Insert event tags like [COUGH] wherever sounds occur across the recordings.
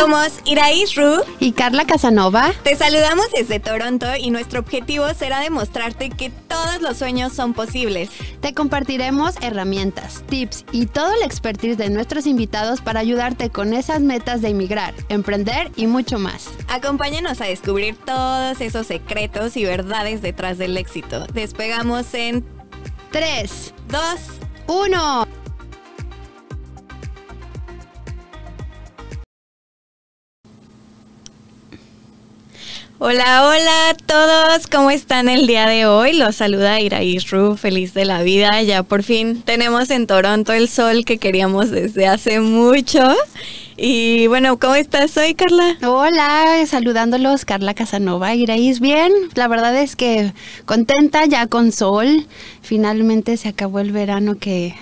Somos Iraís Ru y Carla Casanova. Te saludamos desde Toronto y nuestro objetivo será demostrarte que todos los sueños son posibles. Te compartiremos herramientas, tips y todo el expertise de nuestros invitados para ayudarte con esas metas de emigrar, emprender y mucho más. Acompáñanos a descubrir todos esos secretos y verdades detrás del éxito. Despegamos en 3, 2, 1. Hola, hola a todos, ¿cómo están el día de hoy? Los saluda Iraís Ru, feliz de la vida. Ya por fin tenemos en Toronto el sol que queríamos desde hace mucho. Y bueno, ¿cómo estás hoy, Carla? Hola, saludándolos, Carla Casanova. Iraís, bien. La verdad es que contenta ya con sol. Finalmente se acabó el verano que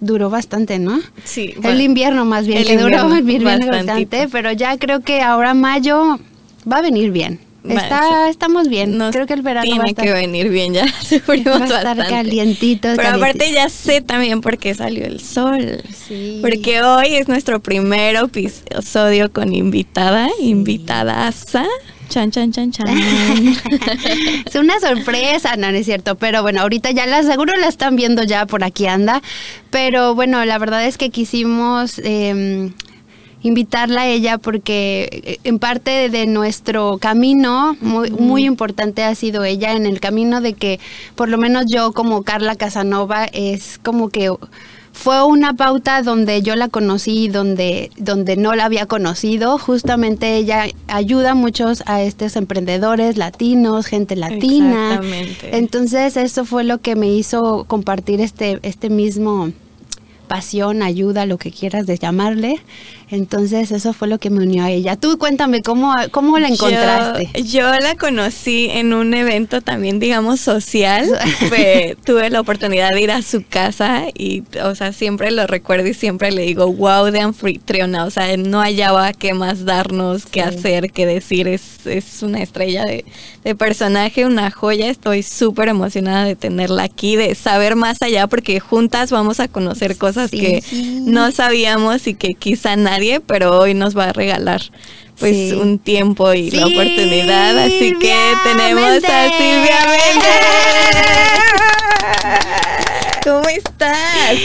duró bastante, ¿no? Sí. el invierno más bien, que duró [LAUGHS] el bastante, pero ya creo que ahora mayo va a venir bien. Está, estamos bien. Creo que el verano tiene va a estar, que venir bien ya. [LAUGHS] va a estar calientito. Pero aparte ya sé también por qué salió el sol. Porque hoy es nuestro primer episodio con invitada, invitadaza. Chan, chan, chan, chan. [LAUGHS] es una sorpresa, no, no es cierto. Pero bueno, ahorita ya la seguro la están viendo ya por aquí anda. Pero bueno, la verdad es que quisimos eh, invitarla a ella porque eh, en parte de nuestro camino muy, muy importante ha sido ella en el camino de que por lo menos yo como Carla Casanova es como que fue una pauta donde yo la conocí, donde, donde no la había conocido. Justamente ella ayuda a muchos a estos emprendedores latinos, gente latina. Exactamente. Entonces eso fue lo que me hizo compartir este, este mismo pasión, ayuda, lo que quieras de llamarle. Entonces eso fue lo que me unió a ella. Tú cuéntame, ¿cómo, cómo la encontraste? Yo, yo la conocí en un evento también, digamos, social. [LAUGHS] tuve la oportunidad de ir a su casa y, o sea, siempre lo recuerdo y siempre le digo, wow, de anfitriona. O sea, no hallaba qué más darnos, qué hacer, qué decir. Es, es una estrella de, de personaje, una joya. Estoy súper emocionada de tenerla aquí, de saber más allá, porque juntas vamos a conocer cosas Sí, que sí. no sabíamos y que quizá nadie, pero hoy nos va a regalar pues Sí. un tiempo y la oportunidad. Así que tenemos a. Silvia Méndez. [LAUGHS] ¿Cómo estás?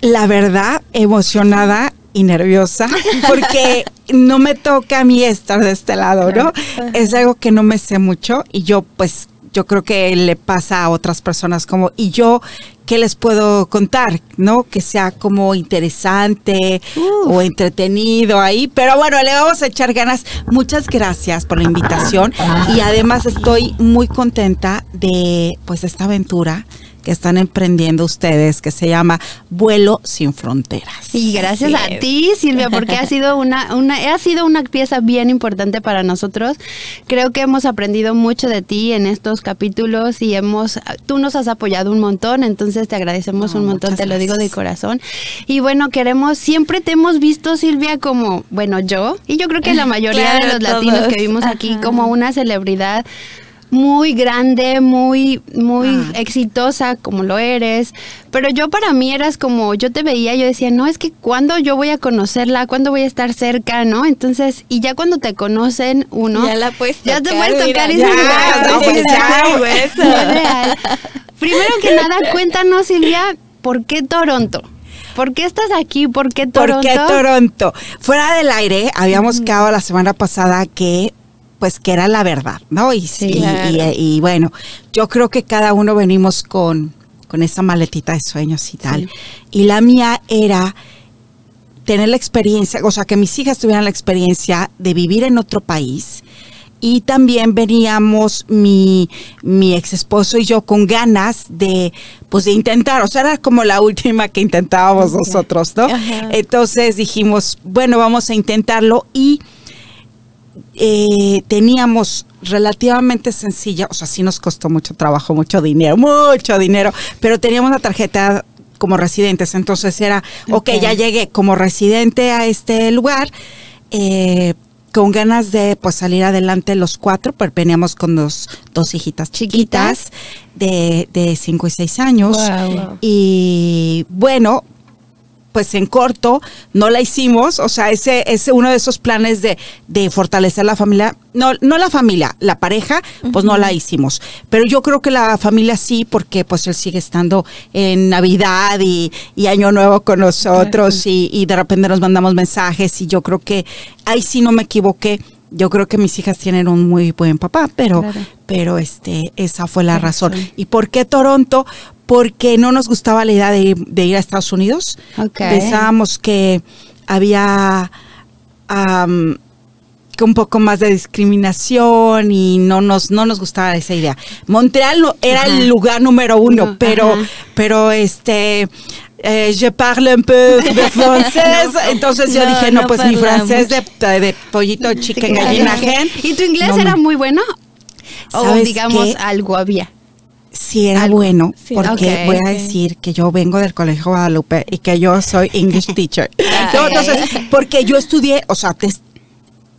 la verdad, emocionada y nerviosa, porque no me toca a mí estar de este lado, ¿no? Es algo que no me sé mucho y yo pues yo creo que le pasa a otras personas como, y yo, ¿qué les puedo contar? ¿No? Que sea como interesante o entretenido ahí, pero bueno, le vamos a echar ganas. Muchas gracias por la invitación y además estoy muy contenta de pues esta aventura que están emprendiendo ustedes, que se llama Vuelo sin Fronteras. Y gracias Así a es. ti, Silvia, porque ha sido una, una, ha sido una pieza bien importante para nosotros. Creo que hemos aprendido mucho de ti en estos capítulos y hemos, tú nos has apoyado un montón, entonces te agradecemos No, un montón, te lo digo de corazón. Y bueno, queremos, siempre te hemos visto, Silvia, como, bueno, yo, y yo creo que la [LAUGHS] mayoría Claro, de los latinos que vimos aquí, Ajá. como una celebridad muy grande, muy, muy Ah. exitosa como lo eres. Pero yo para mí eras como, yo te veía, yo decía, no, es que cuando yo voy a conocerla, cuándo voy a estar cerca, ¿no? Entonces, y ya cuando te conocen uno, Ya la puedes ya te tocar, puedes mira, tocar y ya, no, "Wow, pues ya, sí, hueso". ya real. Primero que nada, cuéntanos, Silvia, ¿por qué Toronto? ¿Por qué estás aquí? ¿Por qué Toronto? ¿Por qué Toronto? Fuera del aire, habíamos quedado la semana pasada que pues que era la verdad, ¿no? Y, Sí, y- claro. y- y bueno, yo creo que cada uno venimos con, con esa maletita de sueños y tal. Y la mía era tener la experiencia, o sea, que mis hijas tuvieran la experiencia de vivir en otro país. Y también veníamos mi, mi ex esposo y yo con ganas de, pues de intentar, o sea, era como la última que intentábamos nosotros, ¿no? Ajá. Entonces dijimos, bueno, vamos a intentarlo y eh, teníamos relativamente sencilla, o sea, sí nos costó mucho trabajo, mucho dinero, mucho dinero, pero teníamos la tarjeta como residentes, entonces era, ok, Ok. ya llegué como residente a este lugar, eh, con ganas de pues salir adelante los cuatro, pero veníamos con dos, dos hijitas pues en corto, no la hicimos, o sea, ese es uno de esos planes de, de fortalecer la familia, no, no la familia, la pareja, pues no la hicimos, pero yo creo que la familia sí, porque pues él sigue estando en Navidad y, y Año Nuevo con nosotros y, y de repente nos mandamos mensajes y yo creo que ahí sí no me equivoqué. Yo creo que mis hijas tienen un muy buen papá, pero, Claro. pero este, esa fue la razón. ¿Y por qué Toronto? Porque no nos gustaba la idea de ir, de ir a Estados Unidos. Pensábamos que había un poco más de discriminación y no nos, no nos gustaba esa idea. Montreal era el lugar número uno, No, pero, pero este... eh, je parle un peu de [LAUGHS] francés, entonces yo No, dije, no, no pues mi francés de, de pollito, chicken, gallina, gen. ¿Y tu inglés era muy bueno? O ¿Sabes digamos, qué? algo había. Sí, era Algo. bueno, Sí, porque voy a decir que yo vengo del Colegio Guadalupe y que yo soy English [LAUGHS] teacher. No, entonces, porque yo estudié, o sea, te-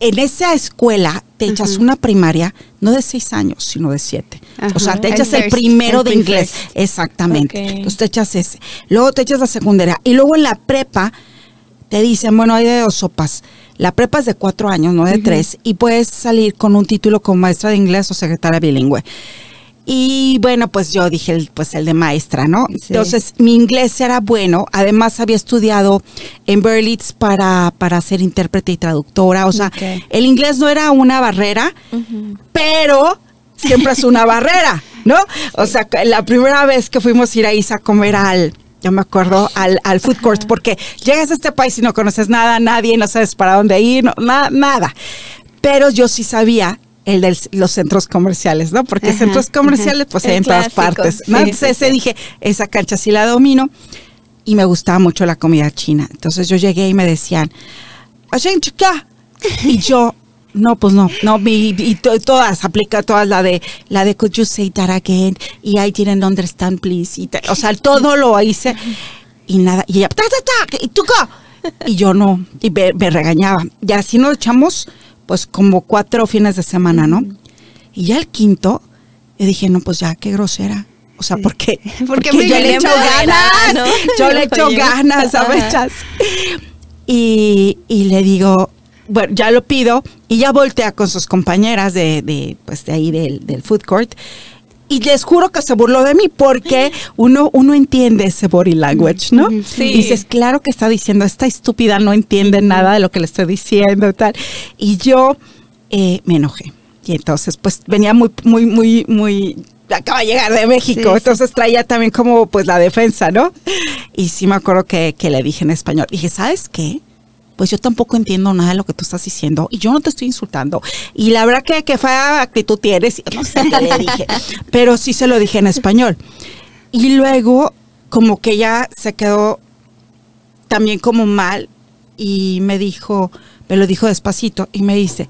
en esa escuela te echas una primaria, no de seis años, sino de siete. O sea, te echas el, primero el de inglés. Exactamente. Entonces te echas ese. Luego te echas la secundaria. Y luego en la prepa te dicen, bueno, hay de dos sopas. La prepa es de cuatro años, no de tres, y puedes salir con un título como maestra de inglés o secretaria bilingüe. Y bueno, pues yo dije, el- pues el de maestra, ¿no? Sí. Entonces, mi inglés era bueno. Además, había estudiado en Berlitz para, para ser intérprete y traductora. O sea, el inglés no era una barrera, pero siempre es una [LAUGHS] barrera, ¿no? O sea, la primera vez que fuimos a ir a Isa a comer al, yo me acuerdo, al, al food court, porque llegas a este país y no conoces nada, nadie, no sabes para dónde ir, no, na- nada. Pero yo sí sabía el de los centros comerciales, ¿no? Porque Ajá, centros comerciales, pues hay en todas partes. sí, Entonces ese dije, esa cancha sí la domino y me gustaba mucho la comida china. Entonces yo llegué y me decían, "Ashen chica". Y yo, no, pues no, no, mi, y to- todas, aplica todas la de, la de could you say that again? Y I didn't understand, please. Y o sea, todo lo hice y nada. Y ella, ta, ta, ta, y tú. Y yo no, y me, me regañaba. Y así nos echamos, pues como cuatro fines de semana, ¿no? Y ya el quinto, yo dije, no, pues ya, qué grosera. O sea, [LAUGHS] porque, Porque porque muy yo le [LAUGHS] echo ganas, ¿no? yo le echo ganas. ¿sabes? Y, y le digo, bueno, ya lo pido, y ya voltea con sus compañeras de, de, pues de ahí del, del food court. Y les juro que se burló de mí porque uno, uno entiende ese body language, ¿no? Sí. Y dices, claro que está diciendo, esta estúpida no entiende nada de lo que le estoy diciendo y tal. Y yo eh, me enojé. Y entonces, pues venía muy, muy, muy, muy, acaba de llegar de México, sí. entonces traía también como pues la defensa, ¿no? Y sí me acuerdo que, que le dije en español, dije, ¿sabes qué? Pues yo tampoco entiendo nada de lo que tú estás diciendo y yo no te estoy insultando. Y la verdad que, que fea actitud tienes, [LAUGHS] no sé qué le dije, pero sí se lo dije en español. Y luego como que ya se quedó también como mal y me dijo, me lo dijo despacito y me dice,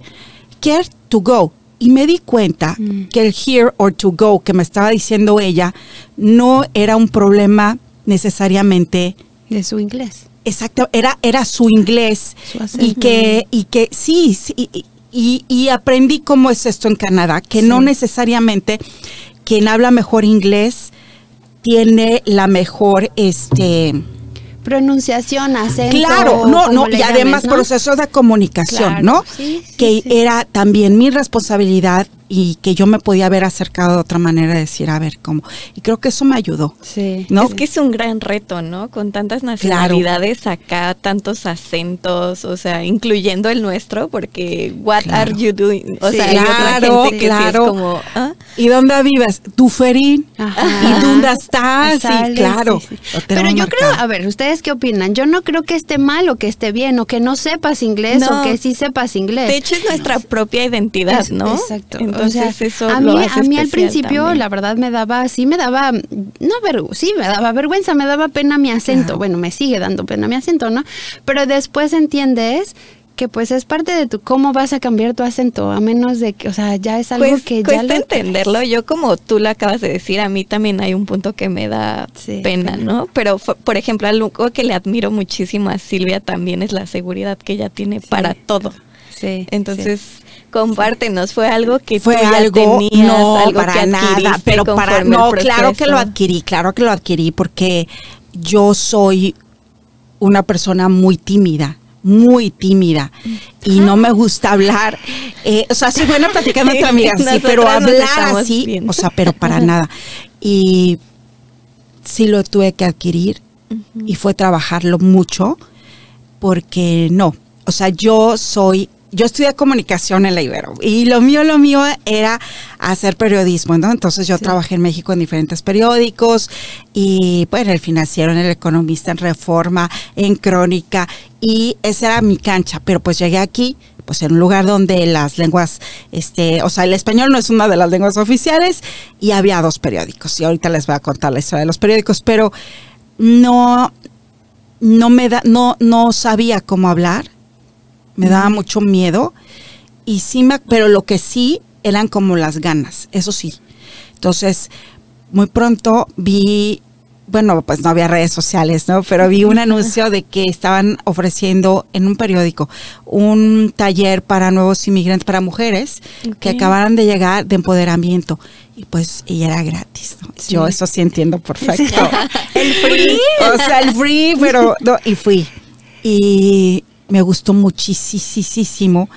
care to go. Y me di cuenta Mm. que el here or to go que me estaba diciendo ella no era un problema necesariamente De su inglés. Exacto, era, era su inglés Su y que, y que sí, sí, y, y- y aprendí cómo es esto en Canadá, que no necesariamente quien habla mejor inglés tiene la mejor, este, Pronunciación, acento. Claro, no, no, y además llames, ¿no? proceso de comunicación, Claro, ¿no? sí, sí, que sí. era también mi responsabilidad y que yo me podía haber acercado de otra manera, decir, a ver, ¿cómo? Y creo que eso me ayudó, Sí. ¿no? Es que es un gran reto, ¿no? Con tantas nacionalidades acá, tantos acentos, o sea, incluyendo el nuestro, porque what Claro. are you doing? O Sí. sea, hay otra Claro, gente que sí claro. es como, ¿ah? ¿Y dónde vives? Duferín. Ajá. ¿Y dónde estás? Sí, claro. sí, sí. lo Pero yo creo, a ver, ¿ustedes qué opinan? Yo no creo que esté mal o que esté bien o que no sepas inglés No. o que sí sepas inglés. De hecho, es nuestra propia identidad, Es- ¿no? Exacto. Entonces, o sea, eso a lo mí, hace a mí al principio, también. la verdad, me daba, sí me daba, no ver, sí me daba vergüenza, me daba pena mi acento. Bueno, me sigue dando pena mi acento, ¿no? Pero después entiendes que pues es parte de tu cómo vas a cambiar tu acento, a menos de que, o sea, ya es algo Pues que ya cuesta lo entenderlo. Yo como tú lo acabas de decir, a mí también hay un punto que me da Sí, pena, pena. ¿no? Pero por ejemplo, algo que le admiro muchísimo a Silvia también es la seguridad que ella tiene para todo. Sí. Entonces, compártenos, fue algo que fue tú ya algo tenías, no algo para que nada pero para no claro que lo adquirí claro que lo adquirí porque yo soy una persona muy tímida muy tímida y no me gusta hablar. Eh, o sea, soy buena platicando [LAUGHS] entre amigas, sí, pero hablar así, o sea, pero para nada. Y sí lo tuve que adquirir y fue trabajarlo mucho porque no, o sea, yo soy yo estudié comunicación en la Ibero y lo mío, lo mío era hacer periodismo, ¿no? Entonces yo trabajé en México en diferentes periódicos y bueno, el financiero, en el economista, en Reforma, en Crónica y esa era mi cancha, pero pues llegué aquí pues en un lugar donde las lenguas, este, o sea, el español no es una de las lenguas oficiales y había dos periódicos y ahorita les voy a contar la historia de los periódicos, pero no, no me da, no, no sabía cómo hablar me daba mucho miedo y sí me, pero lo que sí eran como las ganas, eso sí. Entonces, muy pronto vi, bueno, pues no había redes sociales, ¿no? Pero vi un [LAUGHS] anuncio de que estaban ofreciendo en un periódico un taller para nuevos inmigrantes, para mujeres que acabaran de llegar de empoderamiento. Y pues, y era gratis, ¿no? Yo eso sí entiendo perfecto. [LAUGHS] el free. O sea, el free, pero, no, y fui. Y, me gustó muchísimo,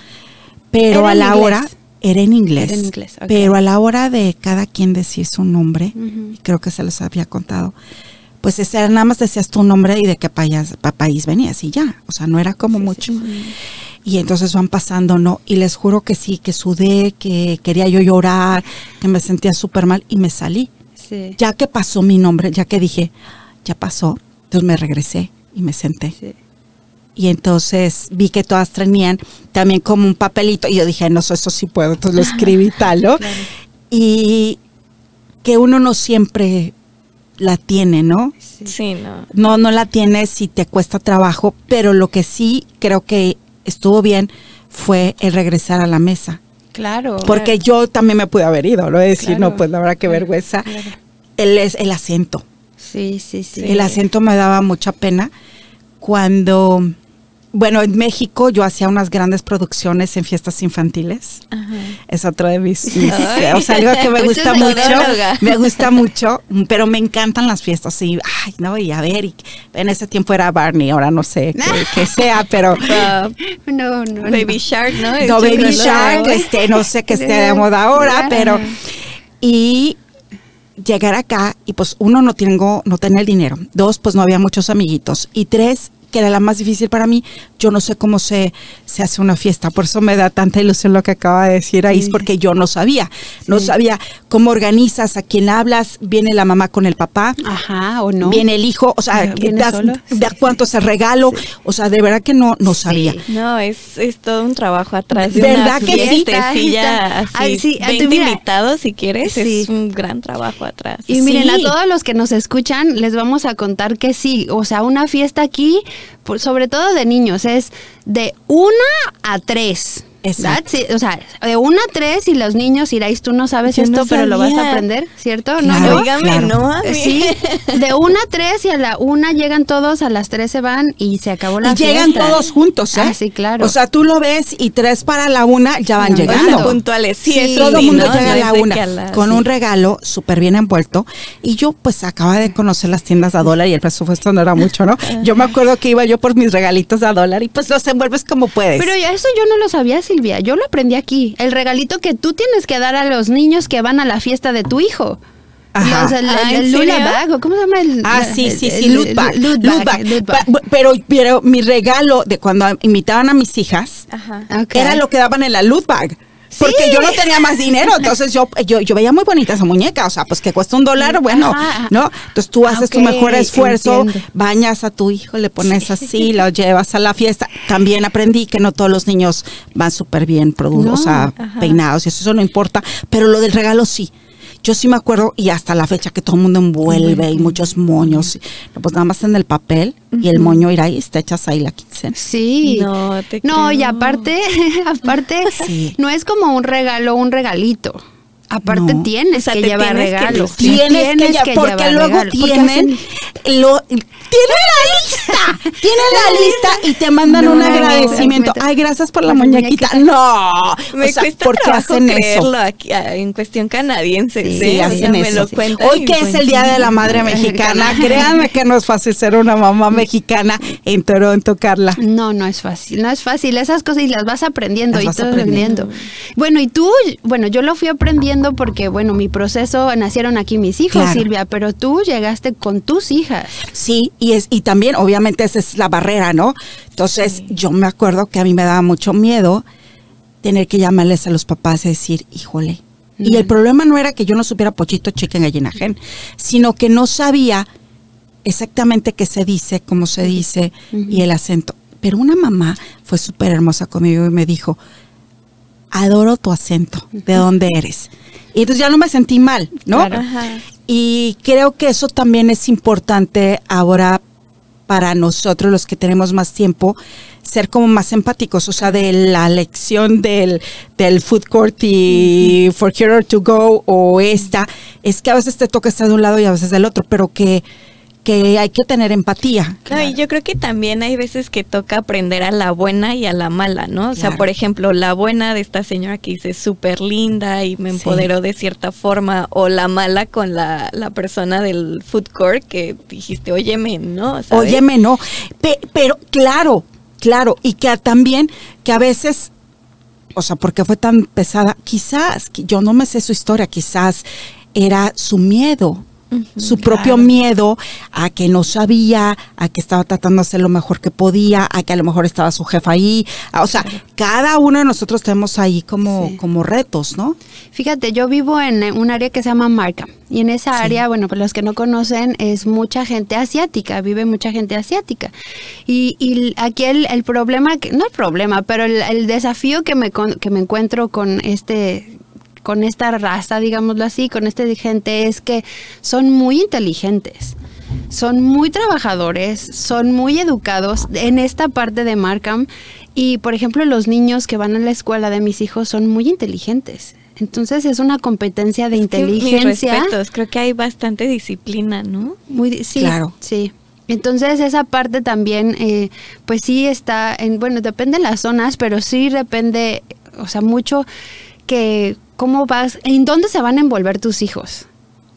pero a la hora era en inglés, pero a la hora de cada quien decir su nombre, creo que se los había contado, pues ese, nada más decías tu nombre y de qué país, país venías y ya, o sea, no era como mucho. Y entonces van pasando, ¿no? Y les juro que sí, que sudé, que quería yo llorar, que me sentía súper mal y me salí. Ya que pasó mi nombre, ya que dije, ya pasó, entonces me regresé y me senté y entonces vi que todas tenían también como un papelito y yo dije, no, eso sí puedo, entonces lo escribí tal, ¿no? Y que uno no siempre la tiene, ¿no? Sí. no. No, no la tiene si te cuesta trabajo, pero lo que sí creo que estuvo bien fue el regresar a la mesa. Claro. Porque yo también me pude haber ido, ¿no? Decir, no, pues la verdad que vergüenza. El, el acento. Sí, sí, sí. El acento me daba mucha pena cuando bueno, en México yo hacía unas grandes producciones en fiestas infantiles. Es otro de mis, o sea, algo que me [LAUGHS] gusta mucho. Me gusta mucho, pero me encantan las fiestas. Y, ay, no, y a ver, en ese tiempo era Barney, ahora no sé qué, [LAUGHS] sea, pero. no, no, Baby Shark, ¿no? No, Baby Shark, este, no sé qué esté de moda ahora, pero. Y llegar acá y pues uno no tengo no tenía el dinero dos pues no había muchos amiguitos y tres que era la más difícil para mí, yo no sé cómo se, se hace una fiesta. Por eso me da tanta ilusión lo que acaba de decir ahí, es porque yo no sabía. No sabía cómo organizas, a quién hablas, viene la mamá con el papá. Ajá, o no. Viene el hijo, o sea, das, cuánto es el regalo. O sea, de verdad que no, no sabía. No, es, es todo un trabajo atrás. De ¿Verdad que sí? así, 20 invitados si quieres, es un gran trabajo atrás. Y miren, a todos los que nos escuchan, les vamos a contar que sí, o sea, una fiesta aquí sobre todo de niños, es de una a tres. Exacto. o sea, de una a tres y los niños iráis, tú no sabes esto, pero lo vas a aprender, ¿cierto? no, no. Sí, de una a tres y a la una llegan todos, a las tres se van y se acabó la y llegan todos juntos, ¿eh? Ah, sí, claro. O sea, tú lo ves y tres para la una ya van llegando. puntuales. Sí, todo el mundo llega a la una con un regalo súper bien envuelto. Y yo pues acaba de conocer las tiendas a dólar y el presupuesto no era mucho, ¿no? [LAUGHS] Yo me acuerdo que iba yo por mis regalitos a dólar y pues los envuelves como puedes. Pero ya eso yo no lo sabía, sí yo lo aprendí aquí. El regalito que tú tienes que dar a los niños que van a la fiesta de tu hijo. Ajá. el, ah, ¿cómo se llama? El, ah, sí, sí, sí, loot bag. Pero, pero mi regalo de cuando invitaban a mis hijas era lo que daban en la loot bag. Porque yo no tenía más dinero, entonces yo, yo, yo veía muy bonita esa muñeca, o sea, pues que cuesta un dólar, bueno, ¿no? Entonces tú haces tu mejor esfuerzo, bañas a tu hijo, le pones así, lo llevas a la fiesta. También aprendí que no todos los niños van súper bien producidos, o sea, peinados, y eso no importa, pero lo del regalo sí yo sí me acuerdo, y hasta la fecha que todo el mundo envuelve y muchos moños, pues nada más en el papel y el moño irá y te echas ahí la quincena. Sí. No, te No, y aparte, [LAUGHS] aparte, no es como un regalo, un regalito. Aparte No. tienes O sea, que llevar tienes que regalos. lucir. Tienes, que, ya- porque llevar luego regalos, porque tienen hacen- lo tienen la lista, tienen la lista y te mandan No, un no, agradecimiento. no. Ay, gracias por la muñequita. muñequita. No, Me o sea, cuesta ¿por qué trabajo hacen creerlo eso? aquí, ah, en cuestión canadiense. Sí, Sí, Sí, o sea, hacen me eso. lo sí. cuentan Hoy que es el Día de la Madre Mexicana, créanme que no es fácil ser una mamá [LAUGHS] mexicana en Toronto, Carla. No, no es fácil, no es fácil. Esas cosas y las vas aprendiendo Las y vas todo aprendiendo. aprendiendo. Bueno, y tú, bueno, yo lo fui aprendiendo porque, bueno, mi proceso, nacieron aquí mis hijos, Claro. Silvia, pero tú llegaste con tus hijas. Sí, y es y también obviamente esa es la barrera, ¿no? Entonces, yo me acuerdo que a mí me daba mucho miedo tener que llamarles a los papás y decir, "Híjole." Y el problema no era que yo no supiera pochito, chicken, gallina, gen, sino que no sabía exactamente qué se dice, cómo se dice y el acento. Pero una mamá fue súper hermosa conmigo y me dijo, adoro tu acento, ¿de dónde eres? Y entonces ya no me sentí mal, ¿no? Claro. Y creo que eso también es importante ahora para nosotros, los que tenemos más tiempo, ser como más empáticos, o sea, de la lección del, del food court y for here to go o esta, es que a veces te toca estar de un lado y a veces del otro, pero que, que hay que tener empatía. No, y yo creo que también hay veces que toca aprender a la buena y a la mala, ¿no? O sea, por ejemplo, la buena de esta señora que dice súper linda y me Sí. empoderó de cierta forma, o la mala con la, la persona del food court que dijiste, óyeme, ¿no? ¿Sabes? Óyeme, no. Pe- pero claro, claro. Y que también, que a veces, o sea, porque fue tan pesada, quizás, yo no me sé su historia, quizás era su miedo. Su propio miedo a que no sabía, a que estaba tratando de hacer lo mejor que podía, a que a lo mejor estaba su jefa ahí. a- O sea, cada uno de nosotros tenemos ahí como, Sí. como retos, ¿no? Fíjate, yo vivo en eh, un área que se llama Markham y en esa área, bueno, para los que no conocen, es mucha gente asiática, vive mucha gente asiática. Y, y aquí el, el problema, que, no el problema, pero el, el desafío que me, que me encuentro con este con esta raza, digámoslo así, con esta gente es que son muy inteligentes. Son muy trabajadores, son muy educados en esta parte de Markham y por ejemplo los niños que van a la escuela de mis hijos son muy inteligentes. Entonces es una competencia de Es que mis inteligencia. respetos, creo que hay bastante disciplina, ¿no? Muy, sí, Claro. sí. Entonces esa parte también, eh, pues sí está, en, bueno, depende de las zonas, pero sí depende, o sea, mucho que cómo vas, en dónde se van a envolver tus hijos.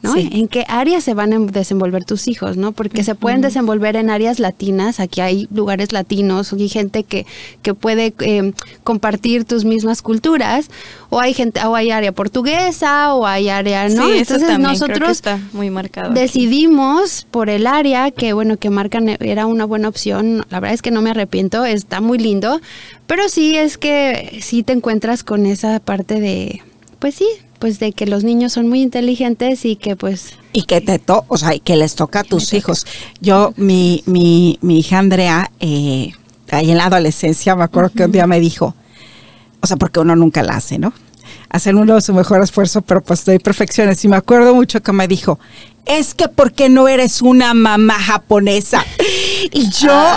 ¿no? Sí. ¿En qué áreas se van a desenvolver tus hijos, no? Porque se pueden desenvolver en áreas latinas, aquí hay lugares latinos, y gente que, que puede eh, compartir tus mismas culturas, o hay gente, o hay área portuguesa, o hay área, ¿no? Sí, eso Entonces que nosotros está muy marcado. aquí. decidimos por el área que bueno que marcan era una buena opción la verdad es que no me arrepiento está muy lindo pero sí es que sí te encuentras con esa parte de pues sí pues de que los niños son muy inteligentes y que pues Y que te to o sea, y que les toca a tus hijos. Yo, mi, mi, mi hija Andrea, eh, ahí en la adolescencia, me acuerdo que un día me dijo, o sea, porque uno nunca la hace, ¿no? Hacer uno su mejor esfuerzo, pero pues hay perfecciones. Y me acuerdo mucho que me dijo, es que ¿por qué no eres una mamá japonesa? Y yo,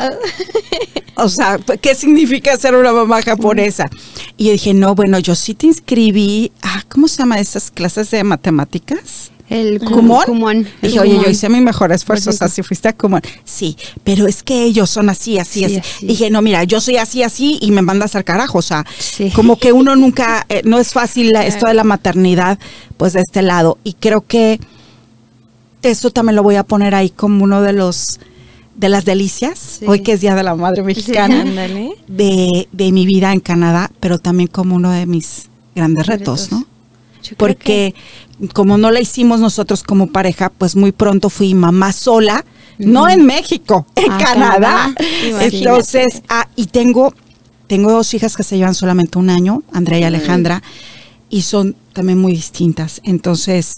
o sea, ¿qué significa ser una mamá japonesa? Y yo dije, no, bueno, yo sí te inscribí, ah, ¿cómo se llama esas clases de matemáticas? el ¿Cumón? cumón, el Dije, oye, yo hice mi mejor esfuerzo, o sea, si fuiste a Cumón. Sí, pero es que ellos son así, así, Sí, así. así. Dije, no, mira, yo soy así, así y me mandas al carajo. O sea, Sí. como que uno nunca, eh, no es fácil la- esto de la maternidad, pues de este lado. Y creo que eso también lo voy a poner ahí como uno de los de las delicias, Sí. hoy que es Día de la Madre Mexicana, de, de mi vida en Canadá, pero también como uno de mis grandes retos, Retos. ¿no? Yo porque como no la hicimos nosotros como pareja, pues muy pronto fui mamá sola, no en México, en Ah, Canadá. Canadá. Entonces, ah, y tengo, tengo dos hijas que se llevan solamente un año, Andrea y Alejandra, y son también muy distintas. Entonces,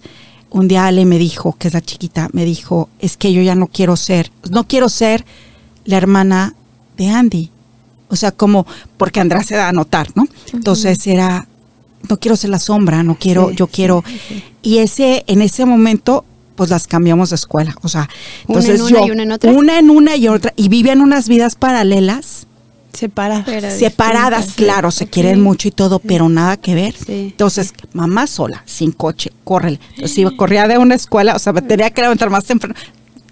un día Ale me dijo, que es la chiquita, me dijo, es que yo ya no quiero ser, no quiero ser la hermana de Andy. O sea, como, porque Andrea se da a notar, ¿no? Entonces era, no quiero ser la sombra, no quiero, Sí, yo quiero. sí. Y ese, en ese momento, pues las cambiamos de escuela. O sea, Una entonces en una yo, y una en otra. Una en una y otra. Y vivían unas vidas paralelas Separadas. Pero separadas, distintas, claro, se quieren mucho y todo, pero nada que ver. Sí, Entonces, mamá sola, sin coche, córrele. Entonces, iba, corría de una escuela, o sea, me tenía que levantar más temprano.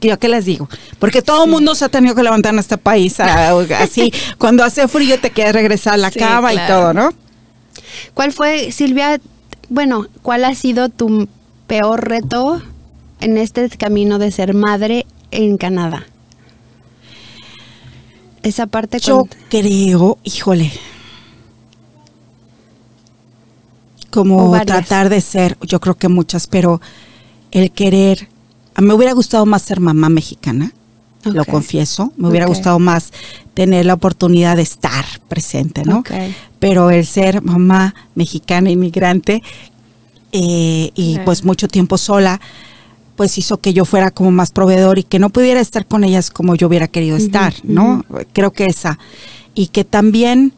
¿Yo qué les digo? Porque todo el mundo se ha tenido que levantar en este país a- [LAUGHS] así. Cuando hace frío te quieres regresar a la Sí, cama y todo, ¿no? ¿Cuál fue, Silvia, bueno, cuál ha sido tu peor reto en este camino de ser madre en Canadá? Esa parte Yo con- creo, híjole, como tratar de ser, yo creo que muchas, pero el querer, a mí me hubiera gustado más ser mamá mexicana, lo confieso, me hubiera gustado más tener la oportunidad de estar presente, ¿no? Pero el ser mamá mexicana inmigrante eh, y pues mucho tiempo sola, pues hizo que yo fuera como más proveedor y que no pudiera estar con ellas como yo hubiera querido estar, ¿no? Creo que esa. Y que también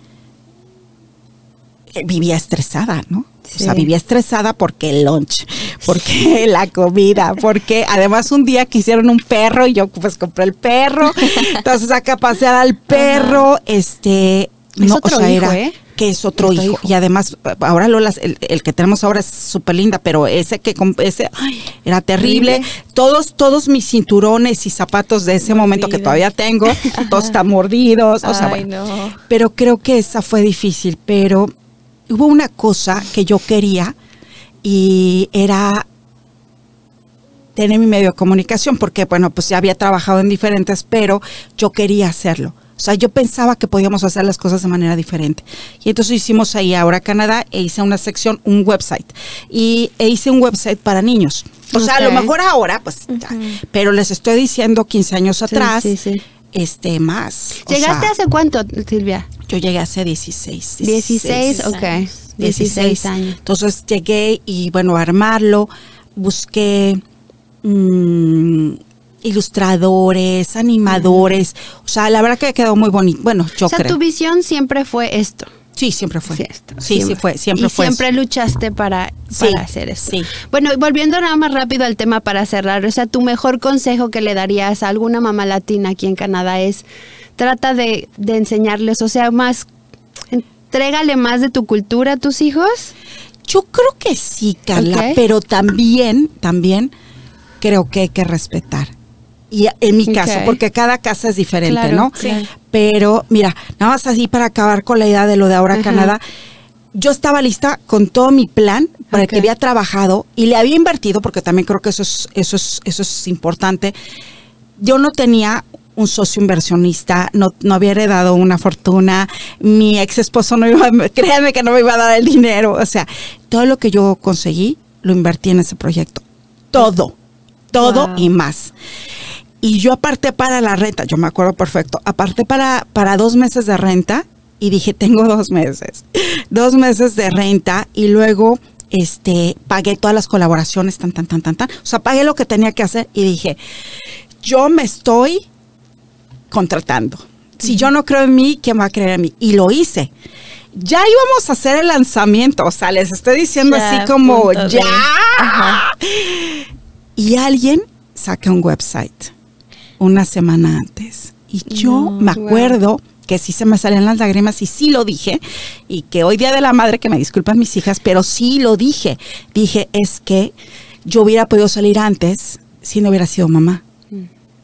eh, vivía estresada, ¿no? O sea, vivía estresada porque el lunch, porque [LAUGHS] la comida, porque además un día quisieron un perro y yo pues compré el perro, [LAUGHS] entonces acá pasear al perro, este, Es otro hijo, ¿eh? Que es otro, hijo. hijo. Y además, ahora Lola, el, el que tenemos ahora es súper linda, pero ese que ese ay, era terrible. Todos, todos mis cinturones y zapatos de ese momento que todavía tengo, todos están mordidos. O sea, bueno. no. Pero creo que esa fue difícil. Pero hubo una cosa que yo quería y era tener mi medio de comunicación, porque bueno, pues ya había trabajado en diferentes, pero yo quería hacerlo. O sea, yo pensaba que podíamos hacer las cosas de manera diferente. Y entonces hicimos ahí ahora Canadá e hice una sección, un website. Y e hice un website para niños. O sea, a lo Ok. mejor ahora, pues, ya, pero les estoy diciendo 15 años atrás, sí, sí. este, más. O ¿Llegaste sea, hace cuánto, Silvia? Yo llegué hace 16. 16, ok. años. 16 años. Entonces llegué y bueno, a armarlo, busqué mm, ilustradores, animadores, o sea, la verdad que quedó muy bonito. Bueno, yo o sea, creo. tu visión siempre fue esto. Sí, siempre fue. Sí, esto, sí, sí fue, siempre y fue. siempre eso. luchaste para, Sí, para hacer esto. sí. Bueno, y volviendo nada más rápido al tema para cerrar, o sea, tu mejor consejo que le darías a alguna mamá latina aquí en Canadá es trata de, de enseñarles, o sea, más, entrégale más de tu cultura a tus hijos. Yo creo que sí, Carla, pero también, también creo que hay que respetar. Y en mi caso, porque cada casa es diferente, Claro, ¿no? claro. Pero mira, nada más así para acabar con la idea de lo de ahora Ajá. Canadá. Yo estaba lista con todo mi plan para el que había trabajado y le había invertido, porque también creo que eso es, eso es, eso es importante. Yo no tenía un socio inversionista, no, no había heredado una fortuna, mi ex esposo no iba, [LAUGHS] créanme que no me iba a dar el dinero, o sea, todo lo que yo conseguí lo invertí en ese proyecto, todo, todo Wow. y más. Y yo aparté para la renta, yo me acuerdo perfecto, aparté para, para dos meses de renta y dije, tengo dos meses, dos meses de renta y luego este, pagué todas las colaboraciones, tan, tan, tan, tan, tan. O sea, pagué lo que tenía que hacer y dije, yo me estoy contratando. Si yo no creo en mí, ¿quién va a creer en mí? Y lo hice. Ya íbamos a hacer el lanzamiento, o sea, les estoy diciendo Ya, así como, ya. Y alguien saca un website una semana antes. Y yo No, me wow. acuerdo que sí se me salían las lágrimas y sí lo dije. Y que hoy día de la madre, que me disculpan mis hijas, pero sí lo dije. Dije, es que yo hubiera podido salir antes si no hubiera sido mamá.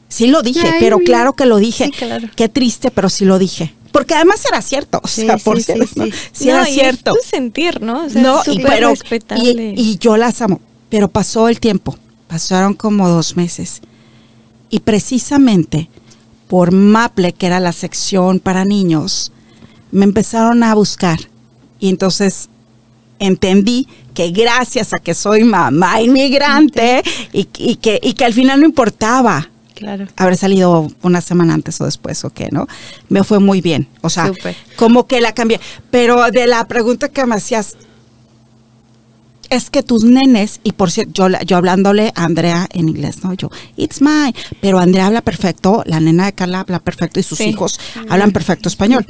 Sí lo dije, Ay, pero claro que lo dije. Sí, claro. Qué triste, pero sí lo dije. Porque además era cierto. O Sí, sea, por sí, cierto, sí. sí No, era y es cierto. tu sentir, ¿no? O sea, No, es y, pero, y, y yo las amo. Pero pasó el tiempo, pasaron como dos meses. Y precisamente por Maple, que era la sección para niños, me empezaron a buscar. Y entonces entendí que gracias a que soy mamá inmigrante y, y que, y que al final no importaba Claro. haber salido una semana antes o después o qué, ¿no? Me fue muy bien. O sea, como que la cambié. Pero de la pregunta que me hacías, es que tus nenes, y por cierto, yo, yo hablándole a Andrea en inglés, ¿no? Yo, it's mine. Pero Andrea habla perfecto, la nena de Carla habla perfecto y sus Sí. hijos hablan perfecto español.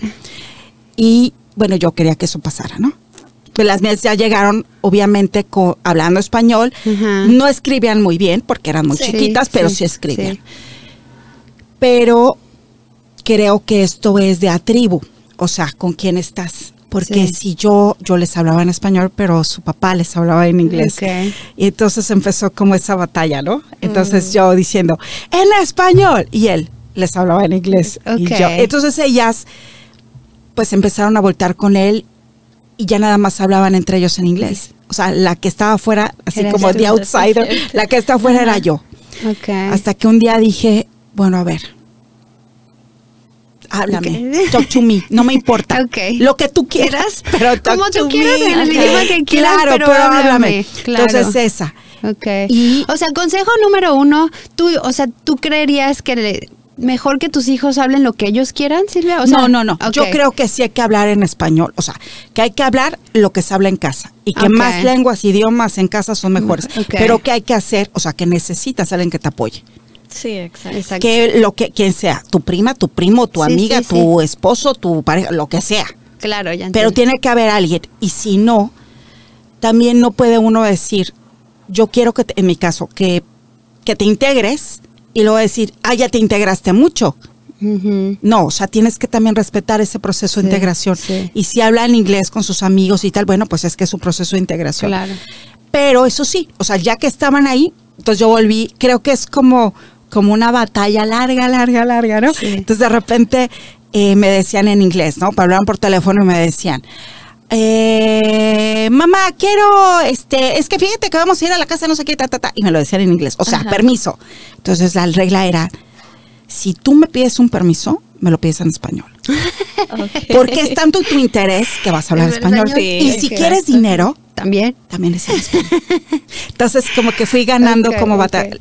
Y bueno, yo quería que eso pasara, ¿no? Pues las mías ya llegaron, obviamente, hablando español. No escribían muy bien porque eran muy Sí, chiquitas, pero sí, sí escribían sí. pero creo que esto es de a tribu. o sea, ¿con quién estás? Porque Sí. si yo, yo les hablaba en español, pero su papá les hablaba en inglés. Ok. Y entonces empezó como esa batalla, ¿no? Mm. Entonces yo diciendo, en español. Y él les hablaba en inglés. Y Ok. yo. Entonces ellas, pues empezaron a voltar con él y ya nada más hablaban entre ellos en inglés. O sea, la que estaba afuera, así como the [LAUGHS] outsider, la que está afuera era yo. Ok. Hasta que un día dije, bueno, a ver, háblame, talk to me, no me importa. [LAUGHS] Lo que tú quieras, [LAUGHS] pero talk Como tú to quieras, me. en el idioma que quieras, Claro, pero pero, háblame. Claro. Entonces esa. Ok. Y- o sea, consejo número uno, tú, o sea, ¿tú creerías que le- mejor que tus hijos hablen lo que ellos quieran, Silvia? O sea, no, no, no. Yo creo que sí hay que hablar en español. O sea, que hay que hablar lo que se habla en casa. Y que más lenguas, idiomas en casa son mejores. Pero que hay que hacer, o sea, que necesitas alguien que te apoye. Sí, exacto. Exacto. Que lo que, quien sea, tu prima, tu primo, tu Sí, amiga, sí, sí. tu esposo, tu pareja, lo que sea. Claro, ya Pero entiendo. tiene que haber alguien. Y si no, también no puede uno decir, yo quiero que, te- en mi caso, que, que te integres y luego decir, ah, ya te integraste mucho. No, o sea, tienes que también respetar ese proceso Sí, de integración. sí. Y si hablan inglés con sus amigos y tal, bueno, pues es que es un proceso de integración. Claro. Pero eso sí, o sea, ya que estaban ahí, entonces yo volví, creo que es como, como una batalla larga, larga, larga, ¿no? Sí. Entonces de repente eh, me decían en inglés, ¿no? Hablaban por teléfono y me decían, eh, mamá, quiero, este, es que fíjate que vamos a ir a la casa, no sé qué, ta, ta, ta, y me lo decían en inglés, o sea, Ajá. permiso. Entonces la regla era, si tú me pides un permiso, me lo pides en español. [LAUGHS] Porque es tanto tu interés que vas a hablar español. y si quieres dinero, También. también es en español. Entonces, como que fui ganando como batalla.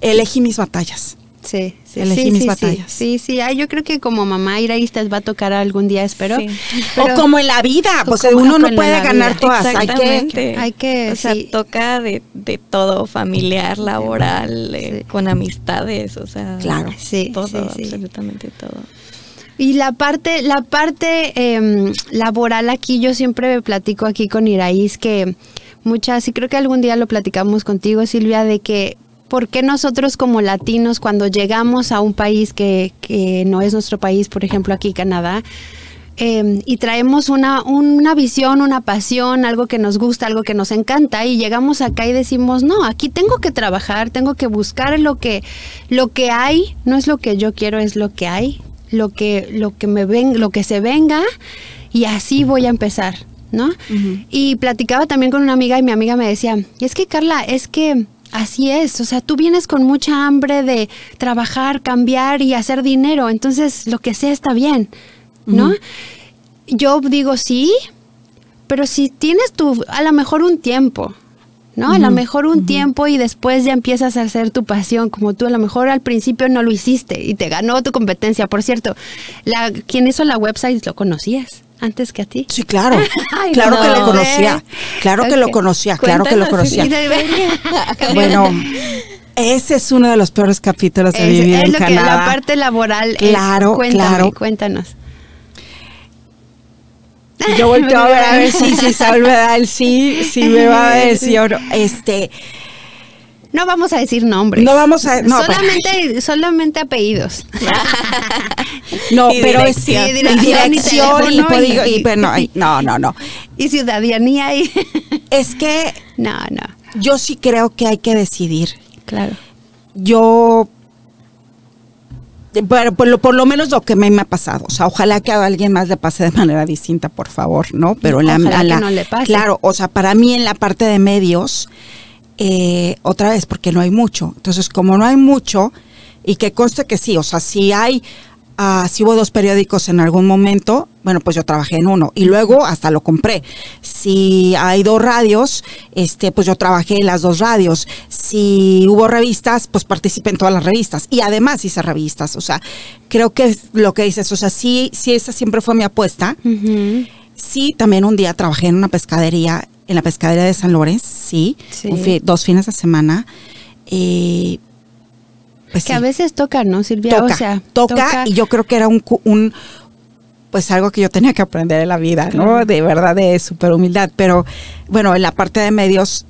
Elegí mis batallas. Sí, sí, Elegí sí, mis sí, batallas. Sí, sí, Ay, yo creo que como mamá Iraíz te va a tocar algún día, espero. Sí. Pero- o como en la vida, o pues uno no puede ganar vida. todas. Hay que, Exactamente. hay que- O sea, sí. toca de, de todo, familiar, laboral, eh, con amistades, o sea. Claro. Sí, Todo, sí, sí. absolutamente todo. Y la parte, la parte em, laboral aquí, yo siempre platico aquí con Iraíz que muchas, y creo que algún día lo platicamos contigo, Silvia, de que por qué nosotros como latinos, cuando llegamos a un país que, que no es nuestro país, por ejemplo aquí Canadá, em, y traemos una, una visión, una pasión, algo que nos gusta, algo que nos encanta, y llegamos acá y decimos, no, aquí tengo que trabajar, tengo que buscar lo que, lo que hay, no es lo que yo quiero, es lo que hay, lo que, lo que me ven, lo que se venga, y así voy a empezar, ¿no? Y platicaba también con una amiga y mi amiga me decía, y es que Carla, es que así es, o sea, tú vienes con mucha hambre de trabajar, cambiar y hacer dinero, entonces lo que sea está bien, ¿no? Yo digo sí, pero si tienes tu, a lo mejor un tiempo, ¿no? A lo mejor un tiempo y después ya empiezas a hacer tu pasión, como tú a lo mejor al principio no lo hiciste y te ganó tu competencia. Por cierto, la, quien hizo la website lo conocías antes que a ti. Sí, claro. [LAUGHS] Ay, claro que lo conocía. Claro que lo conocía, claro que lo conocía. [LAUGHS] Bueno, ese es uno de los peores capítulos de es, mi vida es en lo que Canadá. la parte laboral. Claro, cuéntame, claro. Cuéntanos. Yo volteo a ver a ver si, si Saúl me da el sí, si me va a decir o no. Este, No vamos a decir nombres. No vamos a- no, solamente, solamente apellidos. [LAUGHS] no, Y pero es dirección. y Y dirección y teléfono y- no, no, no. Y ciudadanía y... [LAUGHS] Es que no, no. yo sí creo que hay que decidir. Claro. Yo, bueno, por lo, por lo menos lo que me, me ha pasado. O sea, ojalá que a alguien más le pase de manera distinta, por favor, ¿no? Pero la, Ojalá que no le pase. Claro, o sea, para mí en la parte de medios, eh, otra vez, porque no hay mucho. Entonces, como no hay mucho, y que conste que sí, o sea, si hay, ah, si hubo dos periódicos en algún momento, bueno, pues yo trabajé en uno y luego hasta lo compré. Si hay dos radios, este, pues yo trabajé en las dos radios. Si hubo revistas, pues participé en todas las revistas y además hice revistas. O sea, creo que es lo que dices, o sea, sí, sí, esa siempre fue mi apuesta. Sí, también un día trabajé en una pescadería, en la pescadería de San Lorenzo, sí, Sí. un fi- dos fines de semana. Eh, pues Que sí, a veces toca, ¿no, Silvia? toca, o sea, toca, y yo creo que era un, un pues algo que yo tenía que aprender en la vida, ¿no? De verdad, de súper humildad. Pero bueno, en la parte de medios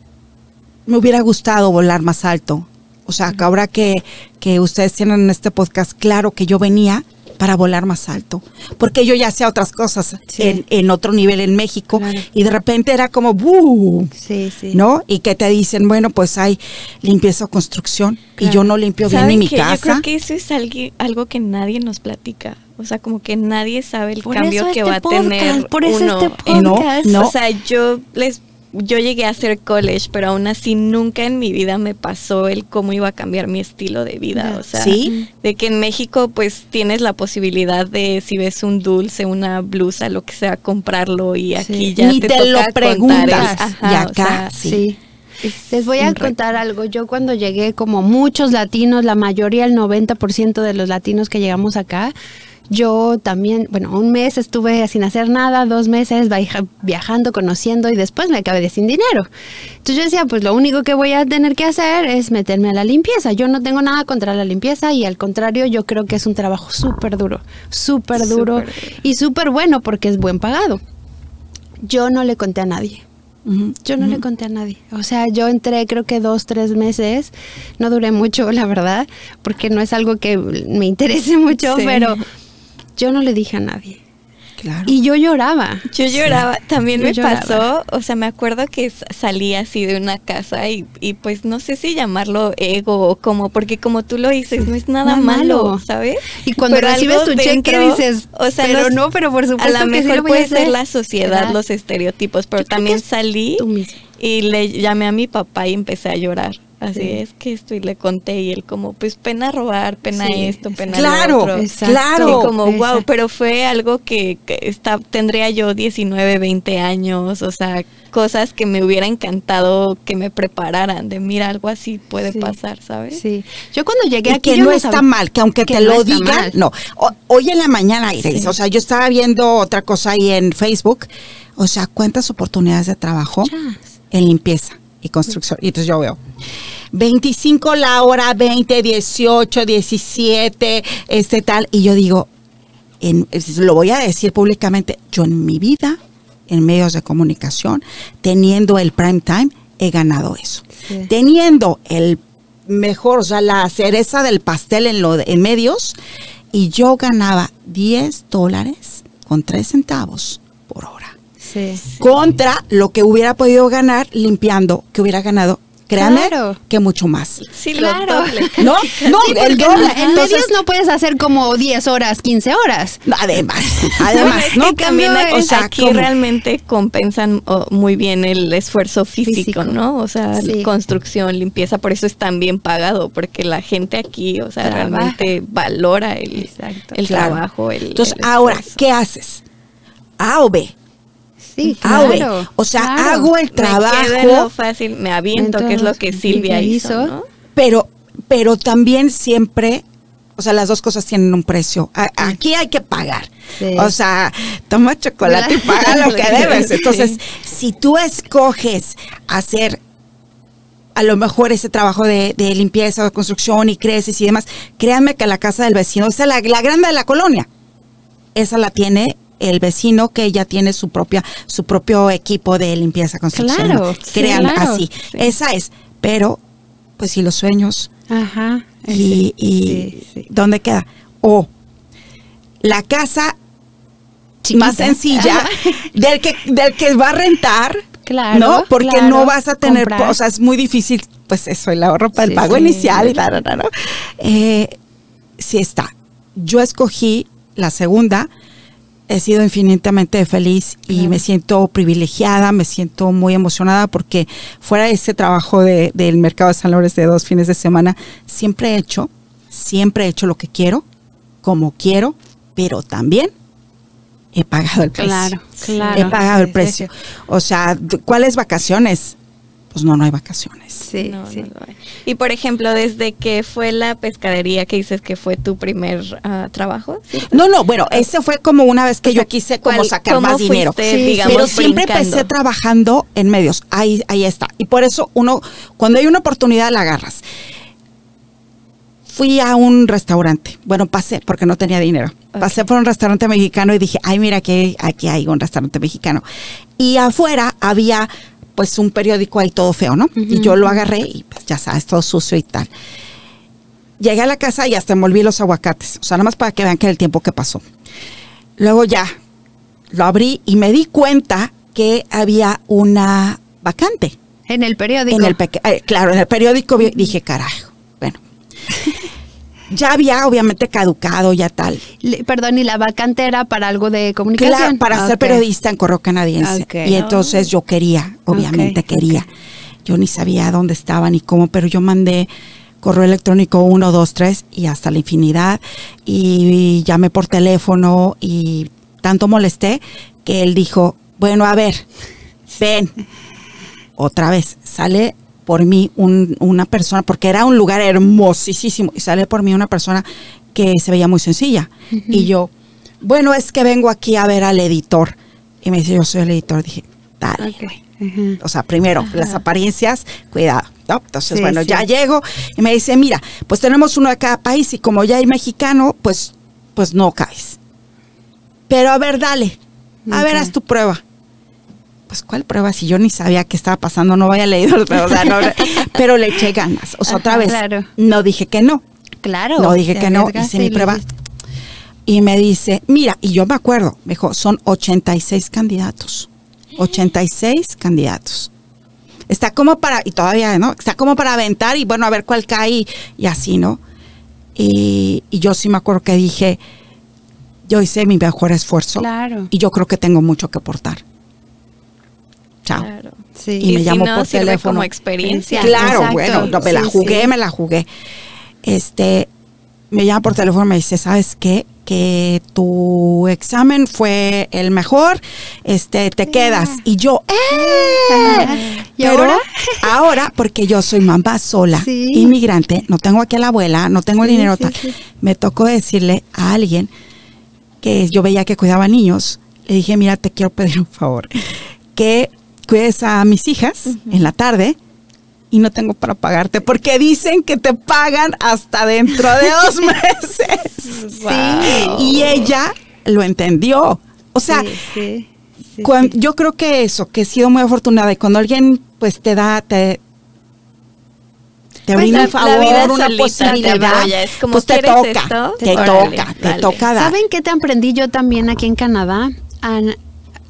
me hubiera gustado volar más alto. O sea, que ahora que, que ustedes tienen en este podcast, claro que yo venía para volar más alto. Porque yo ya hacía otras cosas Sí. en, en otro nivel en México Claro. y de repente era como, ¡buh! Sí, sí. ¿No? Y que te dicen, bueno, pues hay limpieza o construcción y yo no limpio bien ¿Saben ni mi qué? Yo casa. creo que eso es algo, algo que nadie nos platica. O sea, como que nadie sabe el Por cambio que este va a podcast, tener por eso uno este en- podcast. No. O sea, yo les yo llegué a hacer college, pero aún así nunca en mi vida me pasó el cómo iba a cambiar mi estilo de vida. O sea, Sí. de que en México pues tienes la posibilidad de si ves un dulce, una blusa, lo que sea, comprarlo y aquí Sí. ya Ni te, te toca lo preguntas. el- ajá, Y o acá, sea, sí. Sí. es Les voy a contar algo. Yo cuando llegué, como muchos latinos, la mayoría, el 90% de los latinos que llegamos acá, yo también, bueno, un mes estuve sin hacer nada, dos meses viaja- viajando, conociendo y después me acabé de sin dinero. Entonces yo decía, pues lo único que voy a tener que hacer es meterme a la limpieza. Yo no tengo nada contra la limpieza y al contrario, yo creo que es un trabajo súper duro, súper duro y súper bueno porque es buen pagado. Yo no le conté a nadie. Ujú. Yo no le conté a nadie. O sea, yo entré creo que dos, tres meses. No duré mucho, [LAUGHS] la verdad, porque no es algo que me interese mucho, Sí. pero yo no le dije a nadie. Claro. Y yo lloraba. Yo lloraba, también Yo me lloraba. pasó, o sea, me acuerdo que salí así de una casa y, y pues no sé si llamarlo ego o como, porque como tú lo dices, no es nada No malo, malo. ¿sabes? Y cuando Pero recibes tu cheque dices, o sea, pero los- no, pero por a supuesto lo que sí mejor lo a puede ser la sociedad, los estereotipos, pero Yo también salí y le llamé a mi papá y empecé a llorar. Así Sí. es que esto y le conté y él como, pues pena robar, pena Sí, esto, pena Claro, lo otro. Exacto. claro. Y como, wow, Exacto. pero fue algo que, que está, tendría yo 19, 20 años, o sea, cosas que me hubiera encantado que me prepararan de, mira, algo así puede Sí. pasar, ¿sabes? Sí. Yo cuando llegué Y aquí que yo no está sabía- mal, que aunque que te no lo digan, no. O- hoy en la mañana, Iris, Sí. o sea, yo estaba viendo otra cosa ahí en Facebook, o sea, cuántas oportunidades de trabajo en limpieza y construcción. Y entonces yo veo 25 la hora, 20, 18, 17, este tal, y yo digo, en- lo voy a decir públicamente, yo en mi vida, en medios de comunicación, teniendo el prime time, he ganado eso. Sí. Teniendo el mejor, o sea, la cereza del pastel en, lo de- en medios, y yo ganaba 10 dólares con 3 centavos por hora. Sí. Contra lo que hubiera podido ganar limpiando, que hubiera ganado, créanme, Claro. que mucho más. Sí, Claro. ¿No? No, Sí, el doble. en, en Entonces, medios no puedes hacer como 10 horas, 15 horas. Además, [LAUGHS] además, ¿no? que también aquí, o sea, aquí realmente compensan oh, muy bien el esfuerzo físico, Físico. ¿no? O sea, Sí. construcción, limpieza, por eso es tan bien pagado, porque la gente aquí, o sea, Trabaja. realmente valora el, Exacto. el Claro. trabajo. El, Entonces, el ahora. ¿qué haces? A o B. Sí, A o B. claro. O sea, claro. hago el Me quedo en lo trabajo, fácil, me aviento, que es lo que Silvia hizo, hizo. ¿no? pero, pero también siempre, o sea, las dos cosas tienen un precio. Aquí hay que pagar. Sí. O sea, toma chocolate y [LAUGHS] paga lo que debes. Entonces, si tú escoges hacer a lo mejor ese trabajo de, de limpieza o de construcción y creces y demás, créanme que la casa del vecino, esa es la, la grande de la colonia, esa la tiene el vecino que ya tiene su propia su propio equipo de limpieza construcción. Claro, sí, claro. así. Esa es. Pero, pues si los sueños Ajá. y, y sí, sí. ¿dónde queda? O la casa Chiquita. más sencilla [LAUGHS] del que del que va a rentar, Claro, ¿no? Porque claro, no vas a tener, comprar. o sea, es muy difícil, pues eso, el ahorro para el pago inicial y tal, ¿no? Eh, sí está. Yo escogí la segunda, he sido infinitamente feliz y Claro. me siento privilegiada, me siento muy emocionada porque fuera de ese trabajo de- del mercado de San Lorenzo de dos fines de semana, siempre he hecho, siempre he hecho lo que quiero, como quiero, pero también he pagado el precio. Claro, claro. He pagado el precio. O sea, ¿cuáles vacaciones? Pues no, no hay vacaciones. Sí, No, sí. no lo hay. Y por ejemplo, desde que fue la pescadería que dices que fue tu primer ah, trabajo, ¿cierto? No, no, bueno, ese fue como una vez que O sea, yo quise como ¿cuál- sacar cómo más dinero. fuiste, Sí, digamos, pero siempre brincando? empecé trabajando en medios. Ahí, ahí está. Y por eso uno, cuando hay una oportunidad, la agarras. Fui a un restaurante. Bueno, pasé porque no tenía dinero. Pasé por un restaurante mexicano y dije, ay, mira, aquí, aquí hay un restaurante mexicano. Y afuera había pues un periódico ahí todo feo, ¿no? Y yo lo agarré y pues ya sabes, todo sucio y tal. llegué a la casa y hasta envolví los aguacates. O sea, nada más para que vean que el tiempo que pasó. Luego ya lo abrí y me di cuenta que había una vacante. En el periódico. En el eh, claro, en el periódico dije, carajo. Ya había obviamente caducado, ya tal. Le- Perdón, y la vacante era para algo de comunicación. Claro, para ser periodista en Correo Canadiense. Y entonces yo quería, obviamente quería. Yo ni sabía dónde estaba ni cómo, pero yo mandé correo electrónico 1, 2, 3 y hasta la infinidad. Y llamé por teléfono y tanto molesté que él dijo, bueno, a ver, ven. Otra vez, sale por mí un- una persona, porque era un lugar hermosísimo, y sale por mí una persona que se veía muy sencilla. Y yo, bueno, es que vengo aquí a ver al editor. Y me dice, yo soy el editor. Dije, dale. Ok. Ujú. O sea, primero, las apariencias, cuidado, ¿no? Entonces, Sí, bueno, sí. ya llego y me dice, mira, pues tenemos uno de cada país y como ya hay mexicano, pues, pues no caes. Pero a ver, dale, a ver, haz tu prueba. Pues, ¿cuál prueba? Si yo ni sabía qué estaba pasando, no había leído, pero, o sea, no, [LAUGHS] pero le eché ganas. O sea, otra vez, claro. no dije que no. Claro. No dije que no, hice mi prueba. Y me dice, mira, y yo me acuerdo, me dijo, son 86 candidatos. 86 candidatos. Está como para, y todavía, ¿no? Está como para aventar y bueno, a ver cuál cae y, y así, ¿no? Y, y yo sí me acuerdo que dije, yo hice mi mejor esfuerzo. Claro. Y yo creo que tengo mucho que aportar. Chao. Claro. Sí. Y me si llamó no, por sirve teléfono. como experiencia. Claro, Exacto. bueno, no, me la jugué, sí. me la jugué. Este, me llama por teléfono y me dice, ¿sabes qué? Que tu examen fue el mejor, este, te quedas. Y yo, ¡eh! [LAUGHS] ¿Y Pero ahora? ahora, porque yo soy mamá sola, Sí. inmigrante, no tengo aquí a la abuela, no tengo el Sí, dinero, sí, tal, sí. me tocó decirle a alguien que yo veía que cuidaba niños, le dije, mira, te quiero pedir un favor, que cuides a mis hijas en la tarde y no tengo para pagarte, porque dicen que te pagan hasta dentro de dos [LAUGHS] meses. Wow. Y ella lo entendió. O sea, Sí, sí, sí, cuan- sí. yo creo que eso, que he sido muy afortunada y cuando alguien pues te da, te, te Pues brinda un favor, la vida una solita te posibilidad, apoya, es como, pues te ¿quieres toca, esto? te Órale, toca, te toca dar. ¿Saben qué te aprendí yo también aquí en Canadá? An-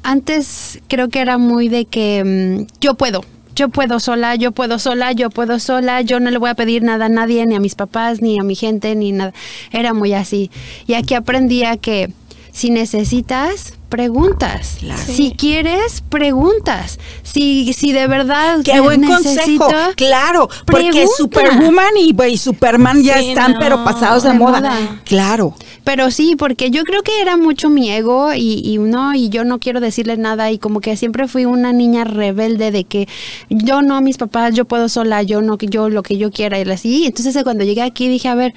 antes creo que era muy de que mm, yo puedo. Yo puedo sola, yo puedo sola, yo puedo sola, yo no le voy a pedir nada a nadie, ni a mis papás, ni a mi gente, ni nada. Era muy así. Y aquí aprendí a que si necesitas, preguntas. Claro. Si quieres, preguntas. Si, si de verdad Qué buen necesito, consejo, claro, porque. Superwoman y, y Superman ya Sí, están no, pero pasados de, de moda. moda. Claro, Pero sí, porque yo creo que era mucho mi ego y, y no, y yo no quiero decirle nada y como que siempre fui una niña rebelde de que yo no, mis papás, yo puedo sola, yo no, yo lo que yo quiera y así. Entonces cuando llegué aquí dije, a ver,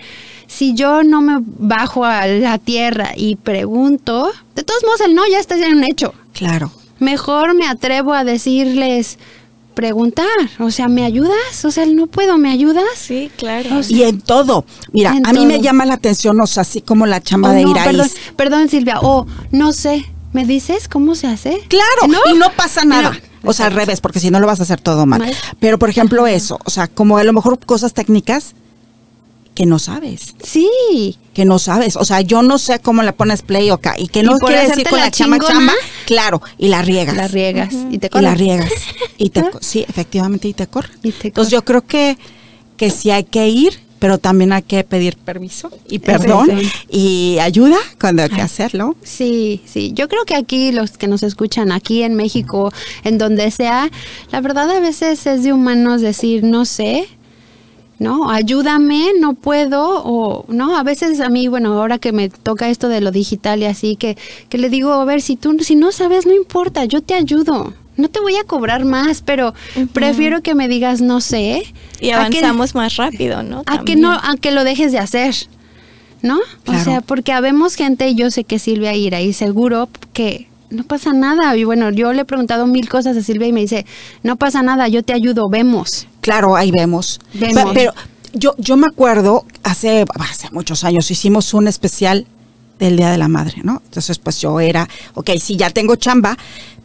si yo no me bajo a la tierra y pregunto, de todos modos el no ya está en un hecho. claro. Mejor me atrevo a decirles, preguntar, o sea, ¿me ayudas? O sea, no puedo, ¿me ayudas? Sí, claro. O sea, Y en todo. Mira, En a mí me llama la atención, o sea, así como la chamba Oh, de no, Iraís. perdón, perdón, Silvia. O no sé, ¿me dices cómo se hace? Claro, ¿No? y no pasa nada. No. o sea, al revés, porque si no lo vas a hacer todo mal. Mal. Pero, por ejemplo, eso, o sea, como a lo mejor cosas técnicas que no sabes, Sí. que no sabes. O sea, yo no sé cómo le pones play o acá, y que no quiere decir con la la chamba chamba, claro, y la riegas. La riegas y te y la corren. riegas. Y te, [LAUGHS] sí, efectivamente, y te corre. Y te Entonces yo creo que, que sí hay que ir, pero también hay que pedir permiso y perdón sí. y ayuda cuando hay que hacerlo. Sí, sí. Yo creo que aquí los que nos escuchan, aquí en México, en donde sea, la verdad a veces es de humanos decir, no sé, ¿no? Ayúdame, no puedo, o, ¿no? A veces a mí, bueno, ahora que me toca esto de lo digital y así, que, que le digo, a ver, si tú, si no sabes, no importa, yo te ayudo. No te voy a cobrar más, pero prefiero que me digas no sé. y a que- avanzamos más rápido, ¿no? a que no a que lo dejes de hacer ¿no? Claro. O sea, porque habemos gente, y yo sé que Silvia irá y seguro que no pasa nada. Y bueno, yo le he preguntado mil cosas a Silvia y me dice, no pasa nada, yo te ayudo, vemos. Claro, ahí vemos. Vemos. Pe- Pero yo, yo me acuerdo, hace, hace muchos años hicimos un especial del Día de la Madre, ¿no? Entonces, pues yo era, ok, sí, ya tengo chamba,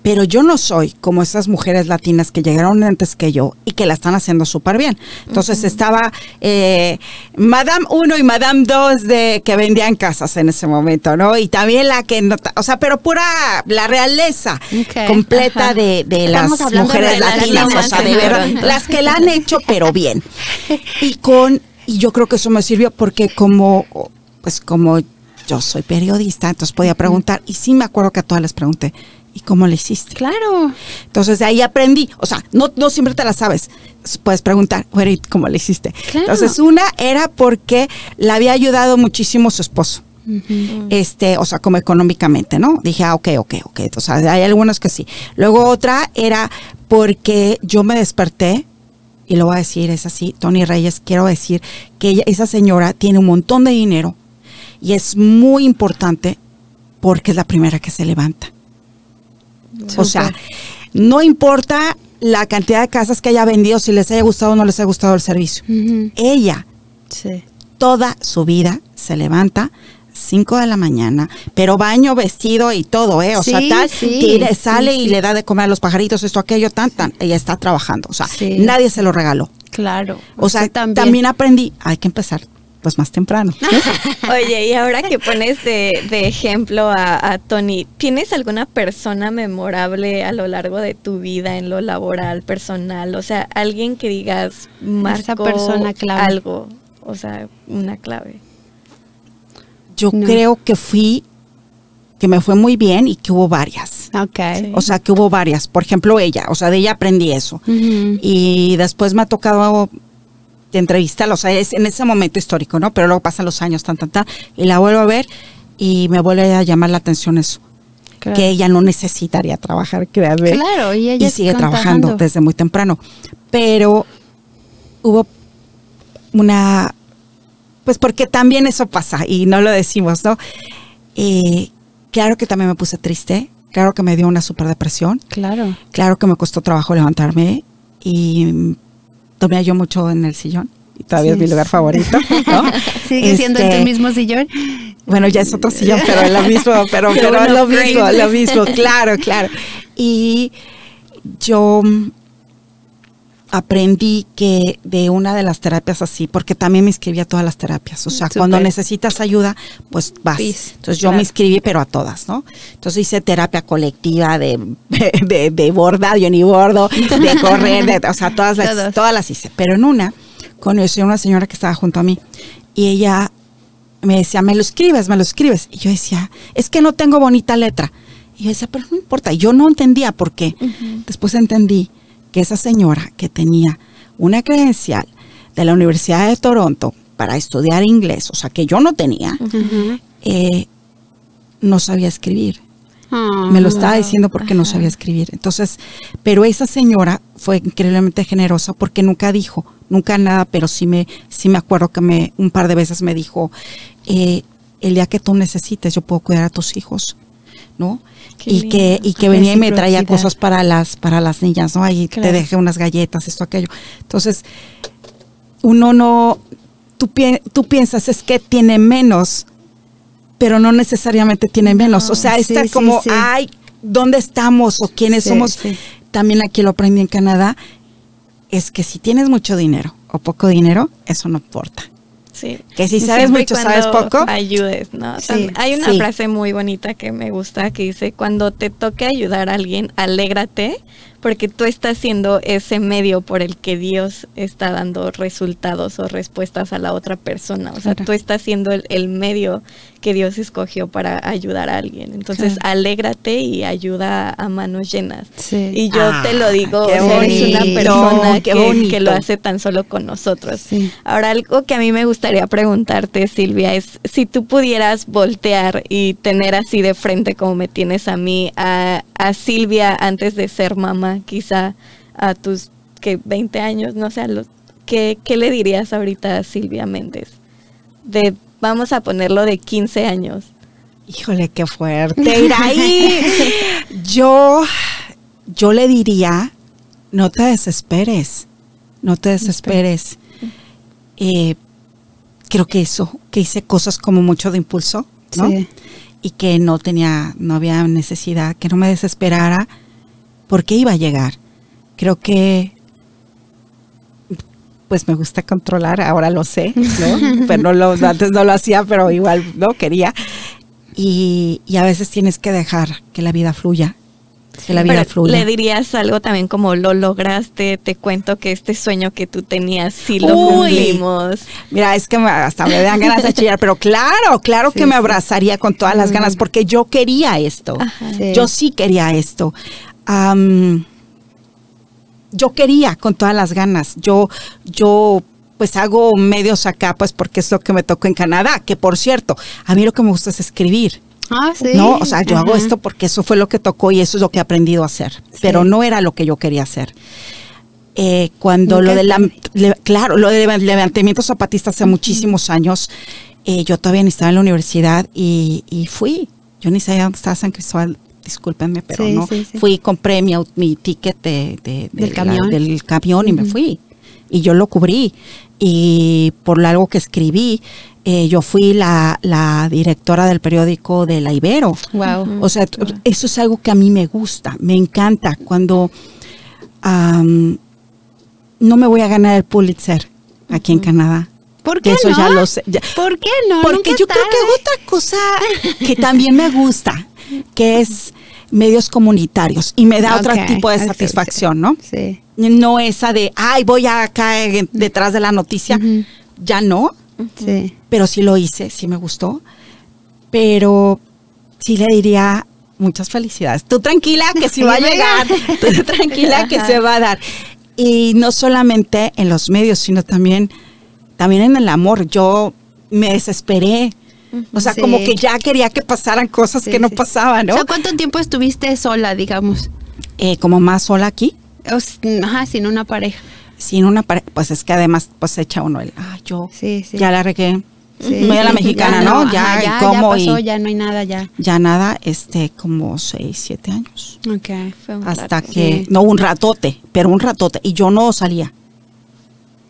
pero yo no soy como esas mujeres latinas que llegaron antes que yo y que la están haciendo súper bien. Entonces estaba eh, Madame 1 y Madame 2 de que vendían casas en ese momento, ¿no? Y también la que, no, o sea, pero pura, la realeza completa de, de las mujeres de latinas, o sea, de verdad, las que la han hecho, pero bien. Y con, y yo creo que eso me sirvió porque como, pues como yo soy periodista, entonces podía preguntar, y sí me acuerdo que a todas les pregunté, ¿y cómo le hiciste? Claro. Entonces de ahí aprendí, o sea, no, no siempre te la sabes, puedes preguntar, bueno, ¿y cómo le hiciste? Claro. Entonces una era porque la había ayudado muchísimo su esposo. Este, o sea, como económicamente, ¿no? Dije, ah, ok, ok, ok. O sea, hay algunos que sí. Luego otra era porque yo me desperté, y lo voy a decir, es así, Tony Reyes, quiero decir que ella, esa señora tiene un montón de dinero y es muy importante porque es la primera que se levanta. O sea, no importa la cantidad de casas que haya vendido, si les haya gustado o no les haya gustado el servicio. Ella Sí. toda su vida se levanta 5 de la mañana, pero baño, vestido y todo, ¿eh? O sea, tal, sí, tire- sale sí, y le da de comer a los pajaritos, esto, aquello, tan, tan. Ella está trabajando, o sea, nadie se lo regaló. Claro. O sea, también. aprendí, hay que empezar pues más temprano. [LAUGHS] Oye, y ahora que pones de, de ejemplo a, a Tony, ¿tienes alguna persona memorable a lo largo de tu vida en lo laboral, personal? O sea, alguien que digas marcó persona clave. algo, o sea, una clave. Yo No. creo que fui, que me fue muy bien y que hubo varias. Ok. Sí. O sea, que hubo varias. Por ejemplo, ella, o sea, de ella aprendí eso. Y después me ha tocado de entrevistarla, o sea, es en ese momento histórico, ¿no? Pero luego pasan los años, tan, tan, tan, y la vuelvo a ver y me vuelve a llamar la atención eso, Claro. que ella no necesitaría trabajar, créanme. Claro, y ella sigue está trabajando trabajando. desde muy temprano. Pero hubo una, pues porque también eso pasa y no lo decimos, ¿no? Eh, claro que también me puse triste, claro que me dio una super depresión, Claro. Claro que me costó trabajo levantarme y dormía yo mucho en el sillón y todavía es mi lugar favorito. ¿no? [LAUGHS] Sigue siendo en Este, tu mismo sillón. Bueno, ya es otro sillón, pero es lo mismo, pero, [LAUGHS] Pero pero es lo mismo, lo mismo, claro, claro. Y yo aprendí que de una de las terapias así, porque también me inscribí a todas las terapias. O sea, cuando necesitas ayuda, pues vas. Entonces yo claro. me inscribí, pero a todas, ¿no? Entonces hice terapia colectiva de, [LAUGHS] de, de borda, yo ni bordo, de correr, de- o sea, todas las, Todas. todas las hice. Pero en una, conocí a una señora que estaba junto a mí y ella me decía, me lo escribes, me lo escribes. Y yo decía, es que no tengo bonita letra. Y yo decía, pero no importa. Yo no entendía por qué. Después entendí que esa señora que tenía una credencial de la Universidad de Toronto para estudiar inglés, o sea, que yo no tenía, eh, no sabía escribir. Ah, Me lo estaba diciendo porque no sabía escribir. Entonces, pero esa señora fue increíblemente generosa porque nunca dijo, nunca nada, pero sí me, sí me acuerdo que me, un par de veces me dijo, eh, el día que tú necesites, yo puedo cuidar a tus hijos, ¿no? Qué y que, y que venía y me traía cosas para las, para las niñas, ¿no? Ahí Claro. te dejé unas galletas, esto, aquello. Entonces, uno no, tú, pi- tú piensas es que tiene menos, pero no necesariamente tiene menos. O sea, sí, está como, sí. ay, ¿dónde estamos o quiénes somos? También aquí lo aprendí en Canadá, es que si tienes mucho dinero o poco dinero, eso no importa. Sí. Que si sabes Siempre mucho, sabes poco. Ayudes, ¿no? Sí. Hay una Sí. frase muy bonita que me gusta que dice, cuando te toque ayudar a alguien, alégrate porque tú estás siendo ese medio por el que Dios está dando resultados o respuestas a la otra persona. O sea, Claro. tú estás siendo el, el medio que Dios escogió para ayudar a alguien. Entonces, Claro. alégrate y ayuda a manos llenas. Sí. Y yo Ah, te lo digo, o sea, eres una persona que, que lo hace tan solo con nosotros. Sí. Ahora, algo que a mí me gustaría preguntarte, Silvia, es si tú pudieras voltear y tener así de frente como me tienes a mí, a, a Silvia antes de ser mamá, quizá a tus que 20 años, no sé, a los, ¿qué, ¿qué le dirías ahorita a Silvia Méndez? De, vamos a ponerlo de 15 años. Híjole, qué fuerte. Ir ahí. [LAUGHS] Yo, yo le diría, no te desesperes, no te desesperes. Eh, creo que eso, que hice cosas como mucho de impulso, ¿no? Sí. Y que no tenía, no había necesidad, que no me desesperara, por qué iba a llegar. Creo que pues me gusta controlar, ahora lo sé, ¿no? [LAUGHS] pero no lo, antes no lo hacía, pero igual no quería. Y, y a veces tienes que dejar que la vida fluya que la vida Pero fluya. Le dirías algo también como lo lograste, te cuento que este sueño que tú tenías sí lo Uy. cumplimos. Mira, es que me- hasta me dan ganas de chillar, pero claro, claro que Sí, me abrazaría con todas las ganas porque yo quería esto. Sí. Yo sí quería esto. Yo quería con todas las ganas. Yo, yo pues hago medios acá, pues porque es lo que me tocó en Canadá, que por cierto, a mí lo que me gusta es escribir. Ah, sí. No, o sea, yo hago esto porque eso fue lo que tocó y eso es lo que he aprendido a hacer, pero no era lo que yo quería hacer. Eh, cuando Nunca lo de la, fue. le- claro, lo de levantamiento zapatista hace muchísimos años, eh, yo todavía ni estaba en la universidad y, y fui. Yo ni sabía dónde estaba San Cristóbal, discúlpenme, pero Sí, no. sí, sí. Fui, compré mi, mi ticket de, de- de Del la- camión. del camión y me fui. Y yo lo cubrí. Y por algo que escribí, eh, yo fui la, la directora del periódico de La Ibero. Wow. O sea, eso es algo que a mí me gusta, me encanta. Cuando am, no me voy a ganar el Pulitzer aquí en Canadá. ¿Por qué Eso no? ya lo sé. ya. ¿Por qué no? Porque Nunca yo creo que otra cosa [LAUGHS] que también me gusta, que es medios comunitarios y me da otro tipo de satisfacción, ¿no? Sí. No esa de, ay, voy acá en- detrás de la noticia. Ya no, Sí. pero sí lo hice, sí me gustó. Pero sí le diría muchas felicidades. Tú tranquila que sí va a [LAUGHS] llegar. [LAUGHS] Tú tranquila que se va a dar. Y no solamente en los medios, sino también, también en el amor. Yo me desesperé. O sea, Sí. como que ya quería que pasaran cosas Sí, que no sí. pasaban, ¿no? O sea, ¿cuánto tiempo estuviste sola, digamos? Eh, como más sola aquí, O ajá, sin una pareja. sin una pareja, pues es que además pues echa uno el, ah, yo Sí, sí. ya la regué. Muy a la mexicana, ¿no? Ya, ajá, ya, cómo ya pasó, y- ya no hay nada, ya. ya nada, este, como seis, siete años. Ok. Fue un Hasta rato. que, no, un ratote, pero un ratote. Y yo no salía.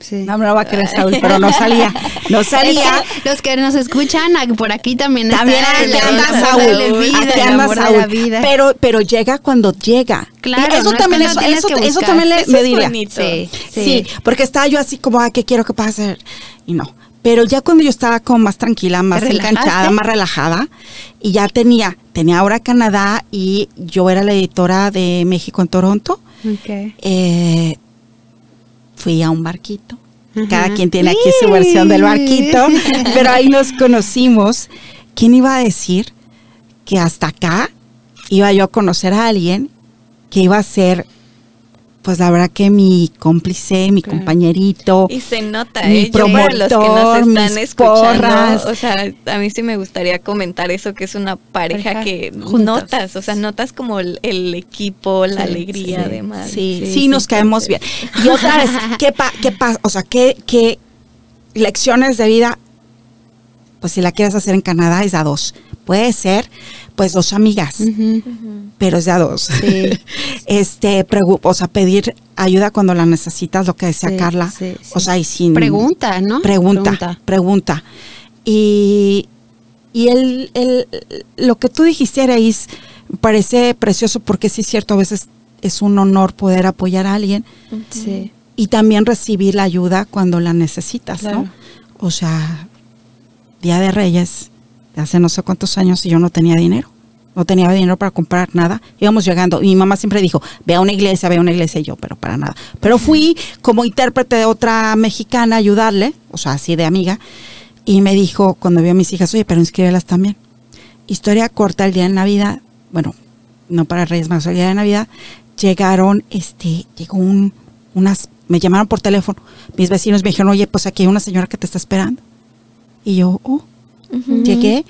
Sí. No me lo va a querer Saúl, pero no salía. No salía. [LAUGHS] Es que los que nos escuchan ah, por aquí también También está aquí el- anda Saúl. vida, aquí el anda Saúl. la vida. Pero, pero llega cuando llega. Claro, eso no es también, que lo eso, eso, que eso buscar. también le, Eso me es diría. bonito. Sí, Sí. sí. porque estaba yo así como, ah, ¿qué quiero que pase? Y no. Pero ya cuando yo estaba como más tranquila, más enganchada, más relajada, y ya tenía, tenía ahora Canadá y yo era la editora de México en Toronto, Ok. eh, fui a un barquito. Ajá. Cada quien tiene aquí su versión del barquito, [LAUGHS] pero ahí nos conocimos. ¿Quién iba a decir que hasta acá iba yo a conocer a alguien que iba a ser, pues la verdad que mi cómplice, mi Claro. compañerito? Y se nota, Mi ¿eh? Yo para los que nos promotor, están mis escuchando, porras. o sea, a mí sí me gustaría comentar eso, que es una pareja, Pareja que juntos. notas, o sea, notas como el, el equipo, la Sí, alegría, sí. además. Sí, sí, nos caemos bien. Y otra vez, ¿qué, pa- qué pasa? O sea, ¿qué, ¿qué lecciones de vida? Pues si la quieres hacer en Canadá es a dos. Puede ser, pues, dos amigas, pero es de a dos. Sí. [LAUGHS] este, o sea, pedir ayuda cuando la necesitas, lo que decía Sí, Carla. sí, sí. O sea, y sin... Pregunta, ¿no? Pregunta, pregunta. Y, y el, el- lo que tú dijiste, me parece precioso porque sí es cierto, a veces es un honor poder apoyar a alguien Sí. y también recibir la ayuda cuando la necesitas, Claro. ¿no? O sea, Día de Reyes, hace no sé cuántos años y yo no tenía dinero. No tenía dinero para comprar nada. Íbamos llegando. Y mi mamá siempre dijo, ve a una iglesia, ve a una iglesia. Y yo, pero para nada. Pero fui como intérprete de otra mexicana a ayudarle, o sea, así de amiga. Y me dijo, cuando vio a mis hijas, oye, pero inscríbelas también. Historia corta, el día de Navidad, bueno, no para Reyes Magos, el día de Navidad, llegaron, este, llegó un, unas, me llamaron por teléfono. Mis vecinos me dijeron, oye, pues aquí hay una señora que te está esperando. Y yo, oh, llegué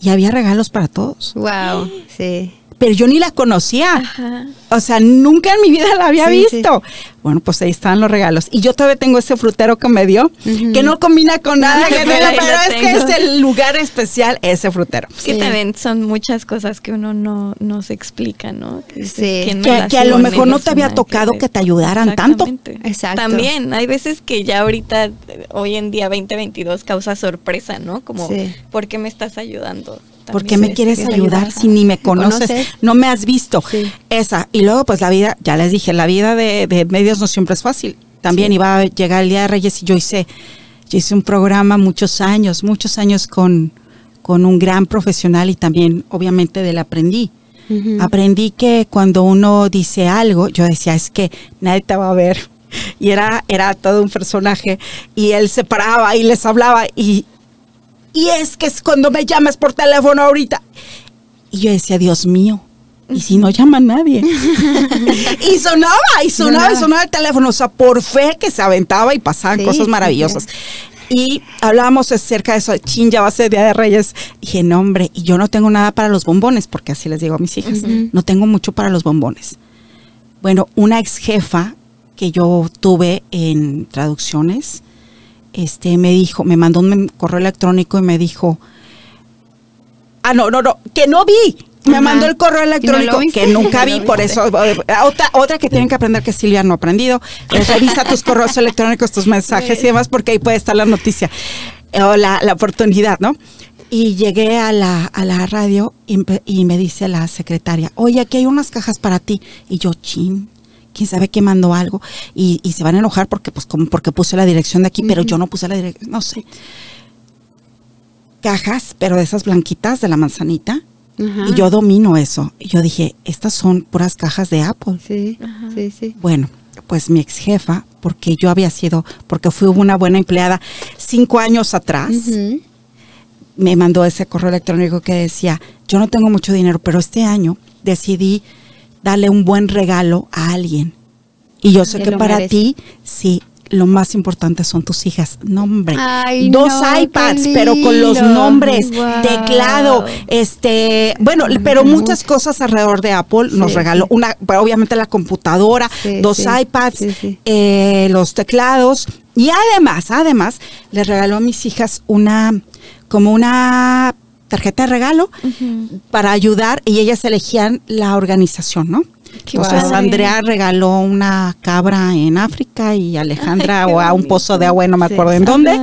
y había regalos para todos. Wow. Sí. Pero yo ni la conocía. Ajá. O sea, nunca en mi vida la había Sí, visto. Bueno, pues ahí estaban los regalos. Y yo todavía tengo ese frutero que me dio, que no combina con nada, [LAUGHS] que Pero pero es que es el lugar especial, ese frutero. Es que Sí. también son muchas cosas que uno no, no se explica, ¿no? Que Sí. ¿quién me Que, que a lo mejor no te había tocado ver. que te ayudaran tanto. Exactamente. Exacto. También, hay veces que ya ahorita, hoy en día 2022, causa sorpresa, ¿no? Como, Sí. ¿por qué me estás ayudando? ¿Por qué me quieres ayudar si ni me conoces, no me has visto? Esa. Y luego, pues la vida, ya les dije, la vida de, medios no siempre es fácil. También iba a llegar el Día de Reyes y yo hice, yo hice un programa muchos años, muchos años con, con un gran profesional y también, obviamente, del aprendí. Aprendí que cuando uno dice algo, yo decía, es que nadie te va a ver. [LAUGHS] Y era, era todo un personaje. Y él se paraba y les hablaba. Y, y es que es cuando me llamas por teléfono ahorita. Y yo decía, Dios mío, ¿y si no llama nadie? [LAUGHS] y sonaba, y sonaba, y sonaba el teléfono. O sea, por fe que se aventaba y pasaban cosas maravillosas. Y hablábamos acerca de eso, chin, ya va a ser Día de Reyes. Y dije, no, hombre, y yo no tengo nada para los bombones, porque así les digo a mis hijas, no tengo mucho para los bombones. Bueno, una ex jefa que yo tuve en traducciones, este, me dijo, me mandó un correo electrónico y me dijo, ah, no, no, no, que no vi, me mandó el correo electrónico que nunca vi, [LAUGHS] por eso. Eh, otra, otra que tienen que aprender que Silvia no ha aprendido. Es revisa tus correos electrónicos, tus mensajes y demás, porque ahí puede estar la noticia o la, oportunidad, ¿no? Y llegué a la, a la radio y, me dice la secretaria, oye, aquí hay unas cajas para ti. Y yo, chin, quién sabe qué mandó algo. Y, se van a enojar porque, pues, como porque puse la dirección de aquí, pero yo no puse la dirección, no sé. Cajas, pero de esas blanquitas de la manzanita y yo domino eso. Y yo dije, estas son puras cajas de Apple. Sí, sí, sí. Bueno, pues mi ex jefa, porque yo había sido, porque fui una buena empleada cinco años atrás, me mandó ese correo electrónico que decía, yo no tengo mucho dinero, pero este año decidí darle un buen regalo a alguien. Y yo sé que para ti, sí, lo más importante son tus hijas. Nombre. Dos iPads, pero con los nombres, teclado, este, bueno, pero muchas cosas alrededor de Apple nos regaló. Una, obviamente la computadora, dos iPads, eh, los teclados. Y además, además, les regaló a mis hijas una, como una tarjeta de regalo para ayudar y ellas elegían la organización, ¿no? Entonces Andrea regaló una cabra en África y Alejandra o a un pozo de agua, no me acuerdo en dónde.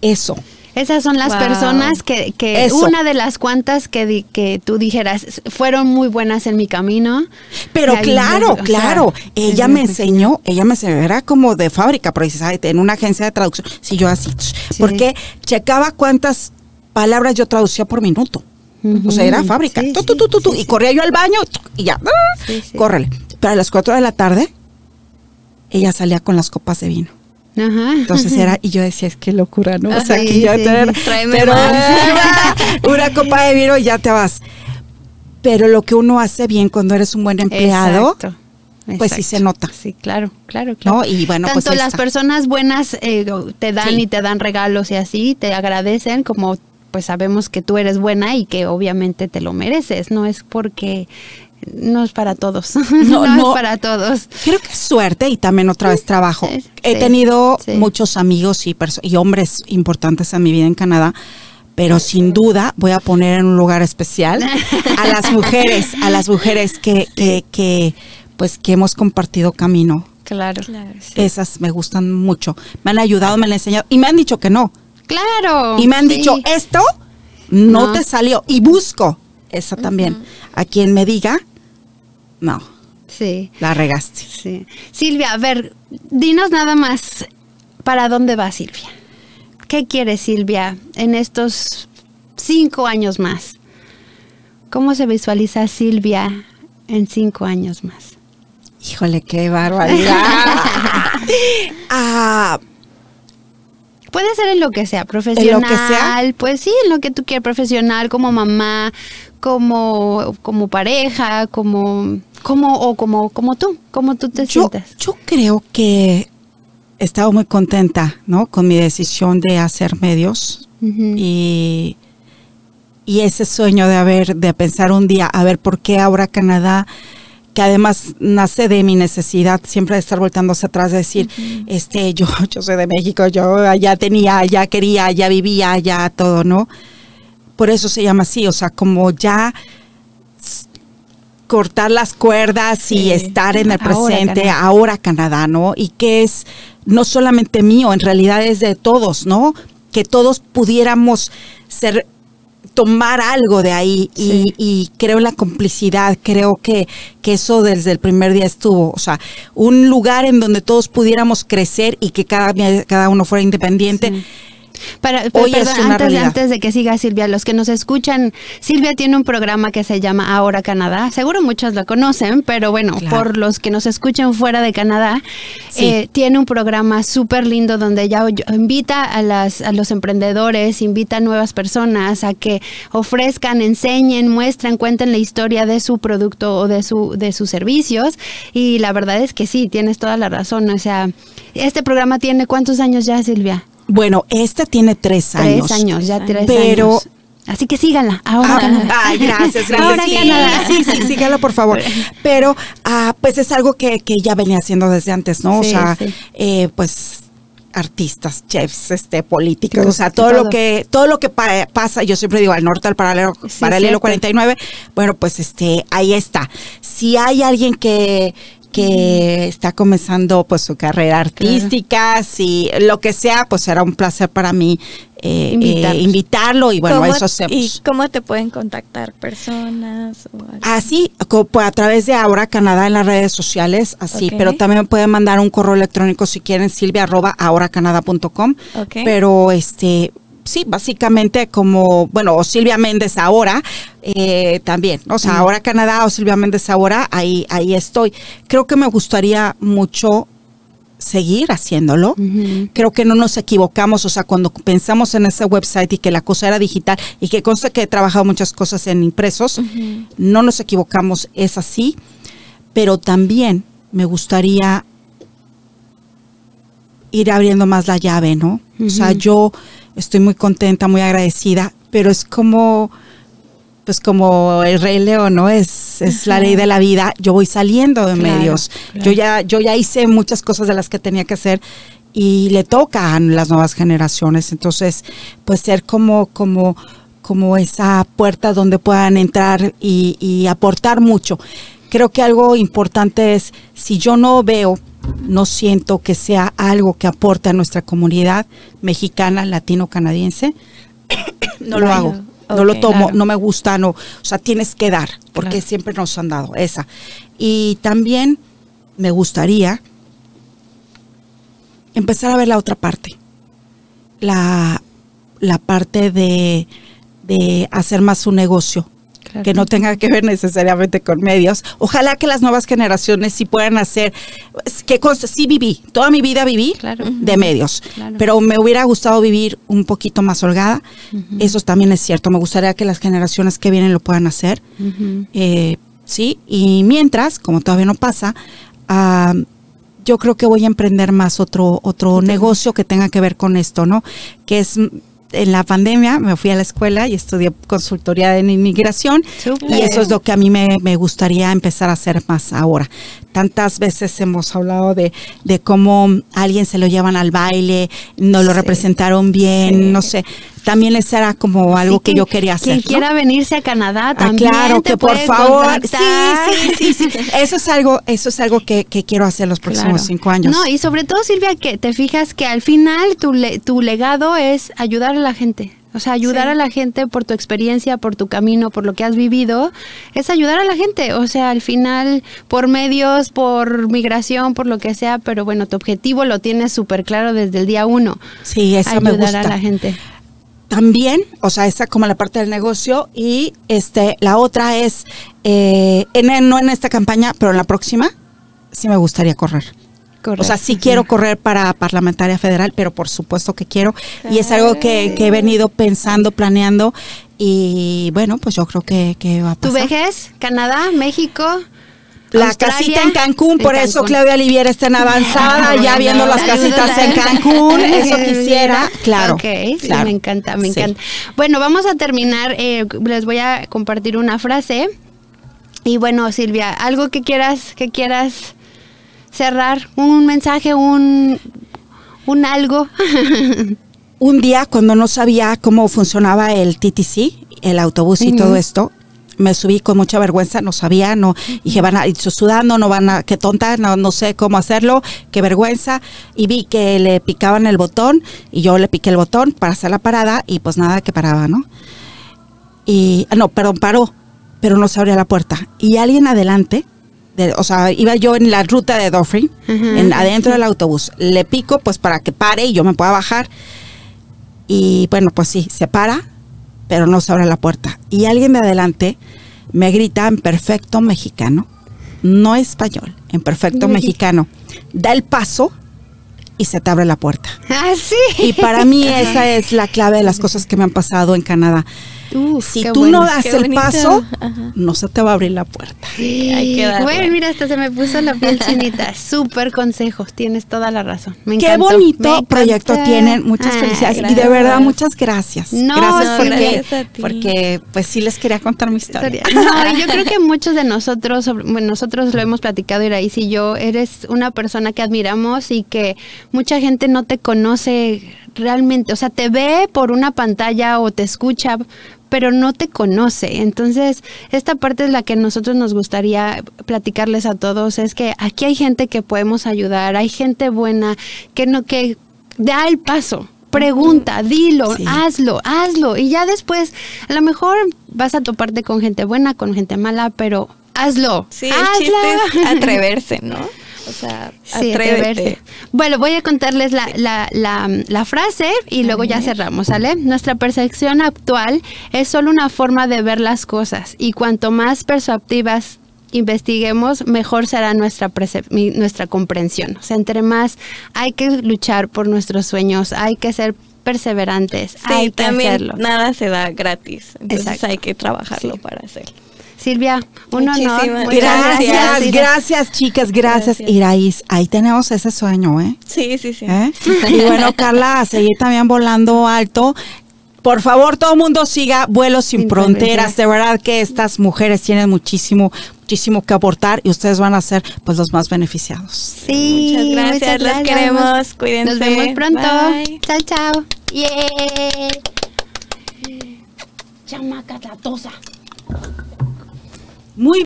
Eso. Esas son las personas que, que una de las cuantas que, que tú dijeras fueron muy buenas en mi camino. Pero claro, claro, ella me enseñó, ella me enseñó, era como de fábrica, pero en una agencia de traducción, si yo así, porque checaba cuántas palabras yo traducía por minuto. O sea, era fábrica. y corría yo al baño y ya. Córrele. Pero a las 4 de la tarde, ella salía con las copas de vino. Ajá. Entonces era, y yo decía, es que locura, ¿no? O sea, que yo tener, pero [LAUGHS] una copa de vino y ya te vas. Pero lo que uno hace bien cuando eres un buen empleado, pues sí se nota. Sí, claro, claro, claro. Y bueno, Tanto pues las personas buenas eh, te dan y te dan regalos y así, te agradecen, como pues sabemos que tú eres buena y que obviamente te lo mereces, no es porque no es para todos, [LAUGHS] no, es para todos. Creo que es suerte y también otra vez trabajo. He tenido muchos amigos y, y hombres importantes en mi vida en Canadá, pero sin duda voy a poner en un lugar especial a las [LAUGHS] mujeres, a las mujeres que, que, que pues que hemos compartido camino. Claro, claro. Esas me gustan mucho. Me han ayudado, me han enseñado y me han dicho que no. Claro. Y me han dicho, esto no, te salió. Y busco esa también. A quien me diga, no. Sí. La regaste. Sí. Silvia, a ver, dinos nada más, ¿para dónde va Silvia? ¿Qué quiere Silvia en estos cinco años más? ¿Cómo se visualiza Silvia en cinco años más? Híjole, qué barbaridad. [LAUGHS] ah, Puede ser en lo que sea, profesional. lo que sea? Pues sí, en lo que tú quieras, profesional, como mamá, como, como pareja, como, como, o como, como tú, como tú te sientas. Yo creo que he estado muy contenta, ¿no? Con mi decisión de hacer medios y, y ese sueño de haber, de pensar un día, a ver, ¿por qué ahora Canadá que además nace de mi necesidad siempre de estar voltándose atrás, de decir, este, yo, [LAUGHS] yo soy de México, yo ya tenía, ya quería, ya vivía, ya todo, ¿no? Por eso se llama así, o sea, como ya cortar las cuerdas y estar en el presente, ahora Canadá, ¿no? Y que es no solamente mío, en realidad es de todos, ¿no? Que todos pudiéramos ser tomar algo de ahí y, y creo en la complicidad, creo que, que eso desde el primer día estuvo, o sea, un lugar en donde todos pudiéramos crecer y que cada, cada uno fuera independiente. Para, Hoy antes, antes, de que siga Silvia, los que nos escuchan, Silvia tiene un programa que se llama Ahora Canadá. Seguro muchos lo conocen, pero bueno, por los que nos escuchan fuera de Canadá, eh, tiene un programa súper lindo donde ella invita a, las, a los emprendedores, invita a nuevas personas a que ofrezcan, enseñen, muestren, cuenten la historia de su producto o de, su, de sus servicios. Y la verdad es que sí, tienes toda la razón. O sea, este programa tiene cuántos años ya, Silvia? Bueno, esta tiene tres años. Tres años, ya tres pero, años. Así que síganla. Ahora ah, Ay, gracias, [LAUGHS] gracias. Ahora sí, sí, sí, síganla, por favor. Pero, ah, pues es algo que, que ya venía haciendo desde antes, ¿no? o sea, eh, pues artistas, chefs, este, políticos, o sea, todo, lo que todo lo que pasa, yo siempre digo al norte al paralelo paralelo 49, bueno, pues este ahí está. Si hay alguien que que está comenzando pues su carrera artística, si lo que sea, pues será un placer para mí eh, eh invitarlo y bueno, eso hacemos. ¿Y cómo te pueden contactar personas? así, pues, a través de Ahora Canadá en las redes sociales, así, pero también me pueden mandar un correo electrónico si quieren, silvia arroba ahoracanada.com, pero este sí, básicamente como, bueno, o Silvia Méndez ahora, eh, también, o sea, ahora Canadá o Silvia Méndez ahora, ahí, ahí estoy. Creo que me gustaría mucho seguir haciéndolo. Creo que no nos equivocamos, o sea, cuando pensamos en ese website y que la cosa era digital y que consta que he trabajado muchas cosas en impresos, no nos equivocamos, es así, pero también me gustaría ir abriendo más la llave, ¿no? O sea, yo estoy muy contenta, muy agradecida, pero es como, pues como el rey león, ¿no? Es, es la ley de la vida. Yo voy saliendo de medios. Yo ya, yo ya hice muchas cosas de las que tenía que hacer y le tocan las nuevas generaciones. Entonces, pues ser como, como, como esa puerta donde puedan entrar y, y aportar mucho. Creo que algo importante es, si yo no veo no siento que sea algo que aporte a nuestra comunidad mexicana, latino-canadiense, [COUGHS] no lo hago. No lo tomo, no me gusta, no. O sea, tienes que dar, porque siempre nos han dado esa. Y también me gustaría empezar a ver la otra parte. La, la parte de, de hacer más un negocio que no tenga que ver necesariamente con medios. Ojalá que las nuevas generaciones sí puedan hacer, que sí viví, toda mi vida viví de medios, pero me hubiera gustado vivir un poquito más holgada. Eso también es cierto, me gustaría que las generaciones que vienen lo puedan hacer. Eh, sí, y mientras, como todavía no pasa, ah, yo creo que voy a emprender más otro otro negocio que tenga que ver con esto, ¿no? Que es en la pandemia me fui a la escuela y estudié consultoría en inmigración y eso es lo que a mí me, me, gustaría empezar a hacer más ahora. Tantas veces hemos hablado de, de cómo alguien se lo llevan al baile, no lo representaron bien, no sé también les era como algo que, yo quería hacer. Quien quiera venirse a Canadá ah, también. claro, que por favor. Sí, sí, sí, sí, [LAUGHS] Eso es algo, eso es algo que, quiero hacer los próximos cinco años. No, y sobre todo, Silvia, que te fijas que al final tu, tu legado es ayudar a la gente. O sea, ayudar a la gente por tu experiencia, por tu camino, por lo que has vivido, es ayudar a la gente. O sea, al final, por medios, por migración, por lo que sea, pero bueno, tu objetivo lo tienes súper claro desde el día uno. Sí, eso me gusta. Ayudar a la gente también, o sea, esa como la parte del negocio y este la otra es eh, en, no en esta campaña, pero en la próxima sí me gustaría correr. O sea, sí quiero correr para parlamentaria federal, pero por supuesto que quiero. Y es algo que, que he venido pensando, planeando. Y bueno, pues yo creo que, que va a pasar. ¿Tu vejez? ¿Canadá? ¿México? La casita en Cancún, por eso Claudia Oliviera está en avanzada, ya viendo las casitas en Cancún, [LAUGHS] eso quisiera, claro. Ok, me encanta, me encanta. Bueno, vamos a terminar, eh, les voy a compartir una frase. Y bueno, Silvia, algo que quieras, que quieras cerrar, un mensaje, un, un algo. [LAUGHS] un día cuando no sabía cómo funcionaba el TTC, el autobús y todo esto, me subí con mucha vergüenza, no sabía, no, dije, van a ir sudando, no van a, qué tonta, no, no sé cómo hacerlo, qué vergüenza, y vi que le picaban el botón, y yo le piqué el botón para hacer la parada, y pues nada que paraba, ¿no? y, ah, no, perdón, paró, pero no se abría la puerta. Y alguien adelante, de- o sea, iba yo en la ruta de Dauphin, en, adentro del autobús. Le pico, pues para que pare y yo me pueda bajar. Y bueno, pues sí, se para, pero no se abre la puerta. Y alguien de adelante me grita en perfecto mexicano, no español, en perfecto mexicano. Da el paso y se te abre la puerta. Ah, sí. Y para mí [LAUGHS] esa es la clave de las cosas que me han pasado en Canadá. Uf, Si qué tú bueno. no das Qué el bonito. paso, Ajá. no se te va a abrir la puerta. Sí, hay que darle. Bueno, mira, hasta se me puso la piel [LAUGHS] chinita. Súper consejos, tienes toda la razón. Me Qué encantó, bonito me proyecto tienen. Muchas Ay, felicidades. Y de verdad, muchas gracias. No, gracias no, porque, gracias a ti. porque pues sí les quería contar mi historia. No, yo creo que muchos de nosotros, bueno, nosotros lo hemos platicado, Iraís y yo, eres una persona que admiramos y que mucha gente no te conoce realmente, o sea, te ve por una pantalla o te escucha, pero no te conoce. Entonces, esta parte es la que nosotros nos gustaría platicarles a todos, es que aquí hay gente que podemos ayudar, hay gente buena que no que da el paso. Pregunta, dilo, Sí. hazlo, hazlo. Y ya después, a lo mejor vas a toparte con gente buena, con gente mala, pero hazlo. Sí, el hazla. chiste es [LAUGHS] atreverse, ¿no? O sea, Sí, atrévete. Bueno, voy a contarles la, la- la- la frase y luego ya cerramos, ¿sale? Nuestra percepción actual es solo una forma de ver las cosas y cuanto más perceptivas investiguemos, mejor será nuestra, nuestra comprensión. O sea, entre más hay que luchar por nuestros sueños, hay que ser perseverantes, Sí, hay que también hacerlo. nada se da gratis. Entonces Exacto. hay que trabajarlo Sí. para hacerlo. Silvia, un honor. Muchísimas Muchas Gracias, Silvia. gracias, chicas, gracias. Gracias. Iraís, ahí tenemos ese sueño, ¿eh? Sí, sí, sí. ¿Eh? Y bueno, [LAUGHS] Carla, a seguir también volando alto. Por favor, todo el mundo siga Vuelos sin Sin Fronteras. Fronteras. De verdad que estas mujeres tienen muchísimo, muchísimo que aportar y ustedes van a ser pues los más beneficiados. Sí, Muchas gracias, los queremos, cuídense. Nos vemos pronto. Bye. Chao, chao. Yeah. Chamaca tatosa. Muy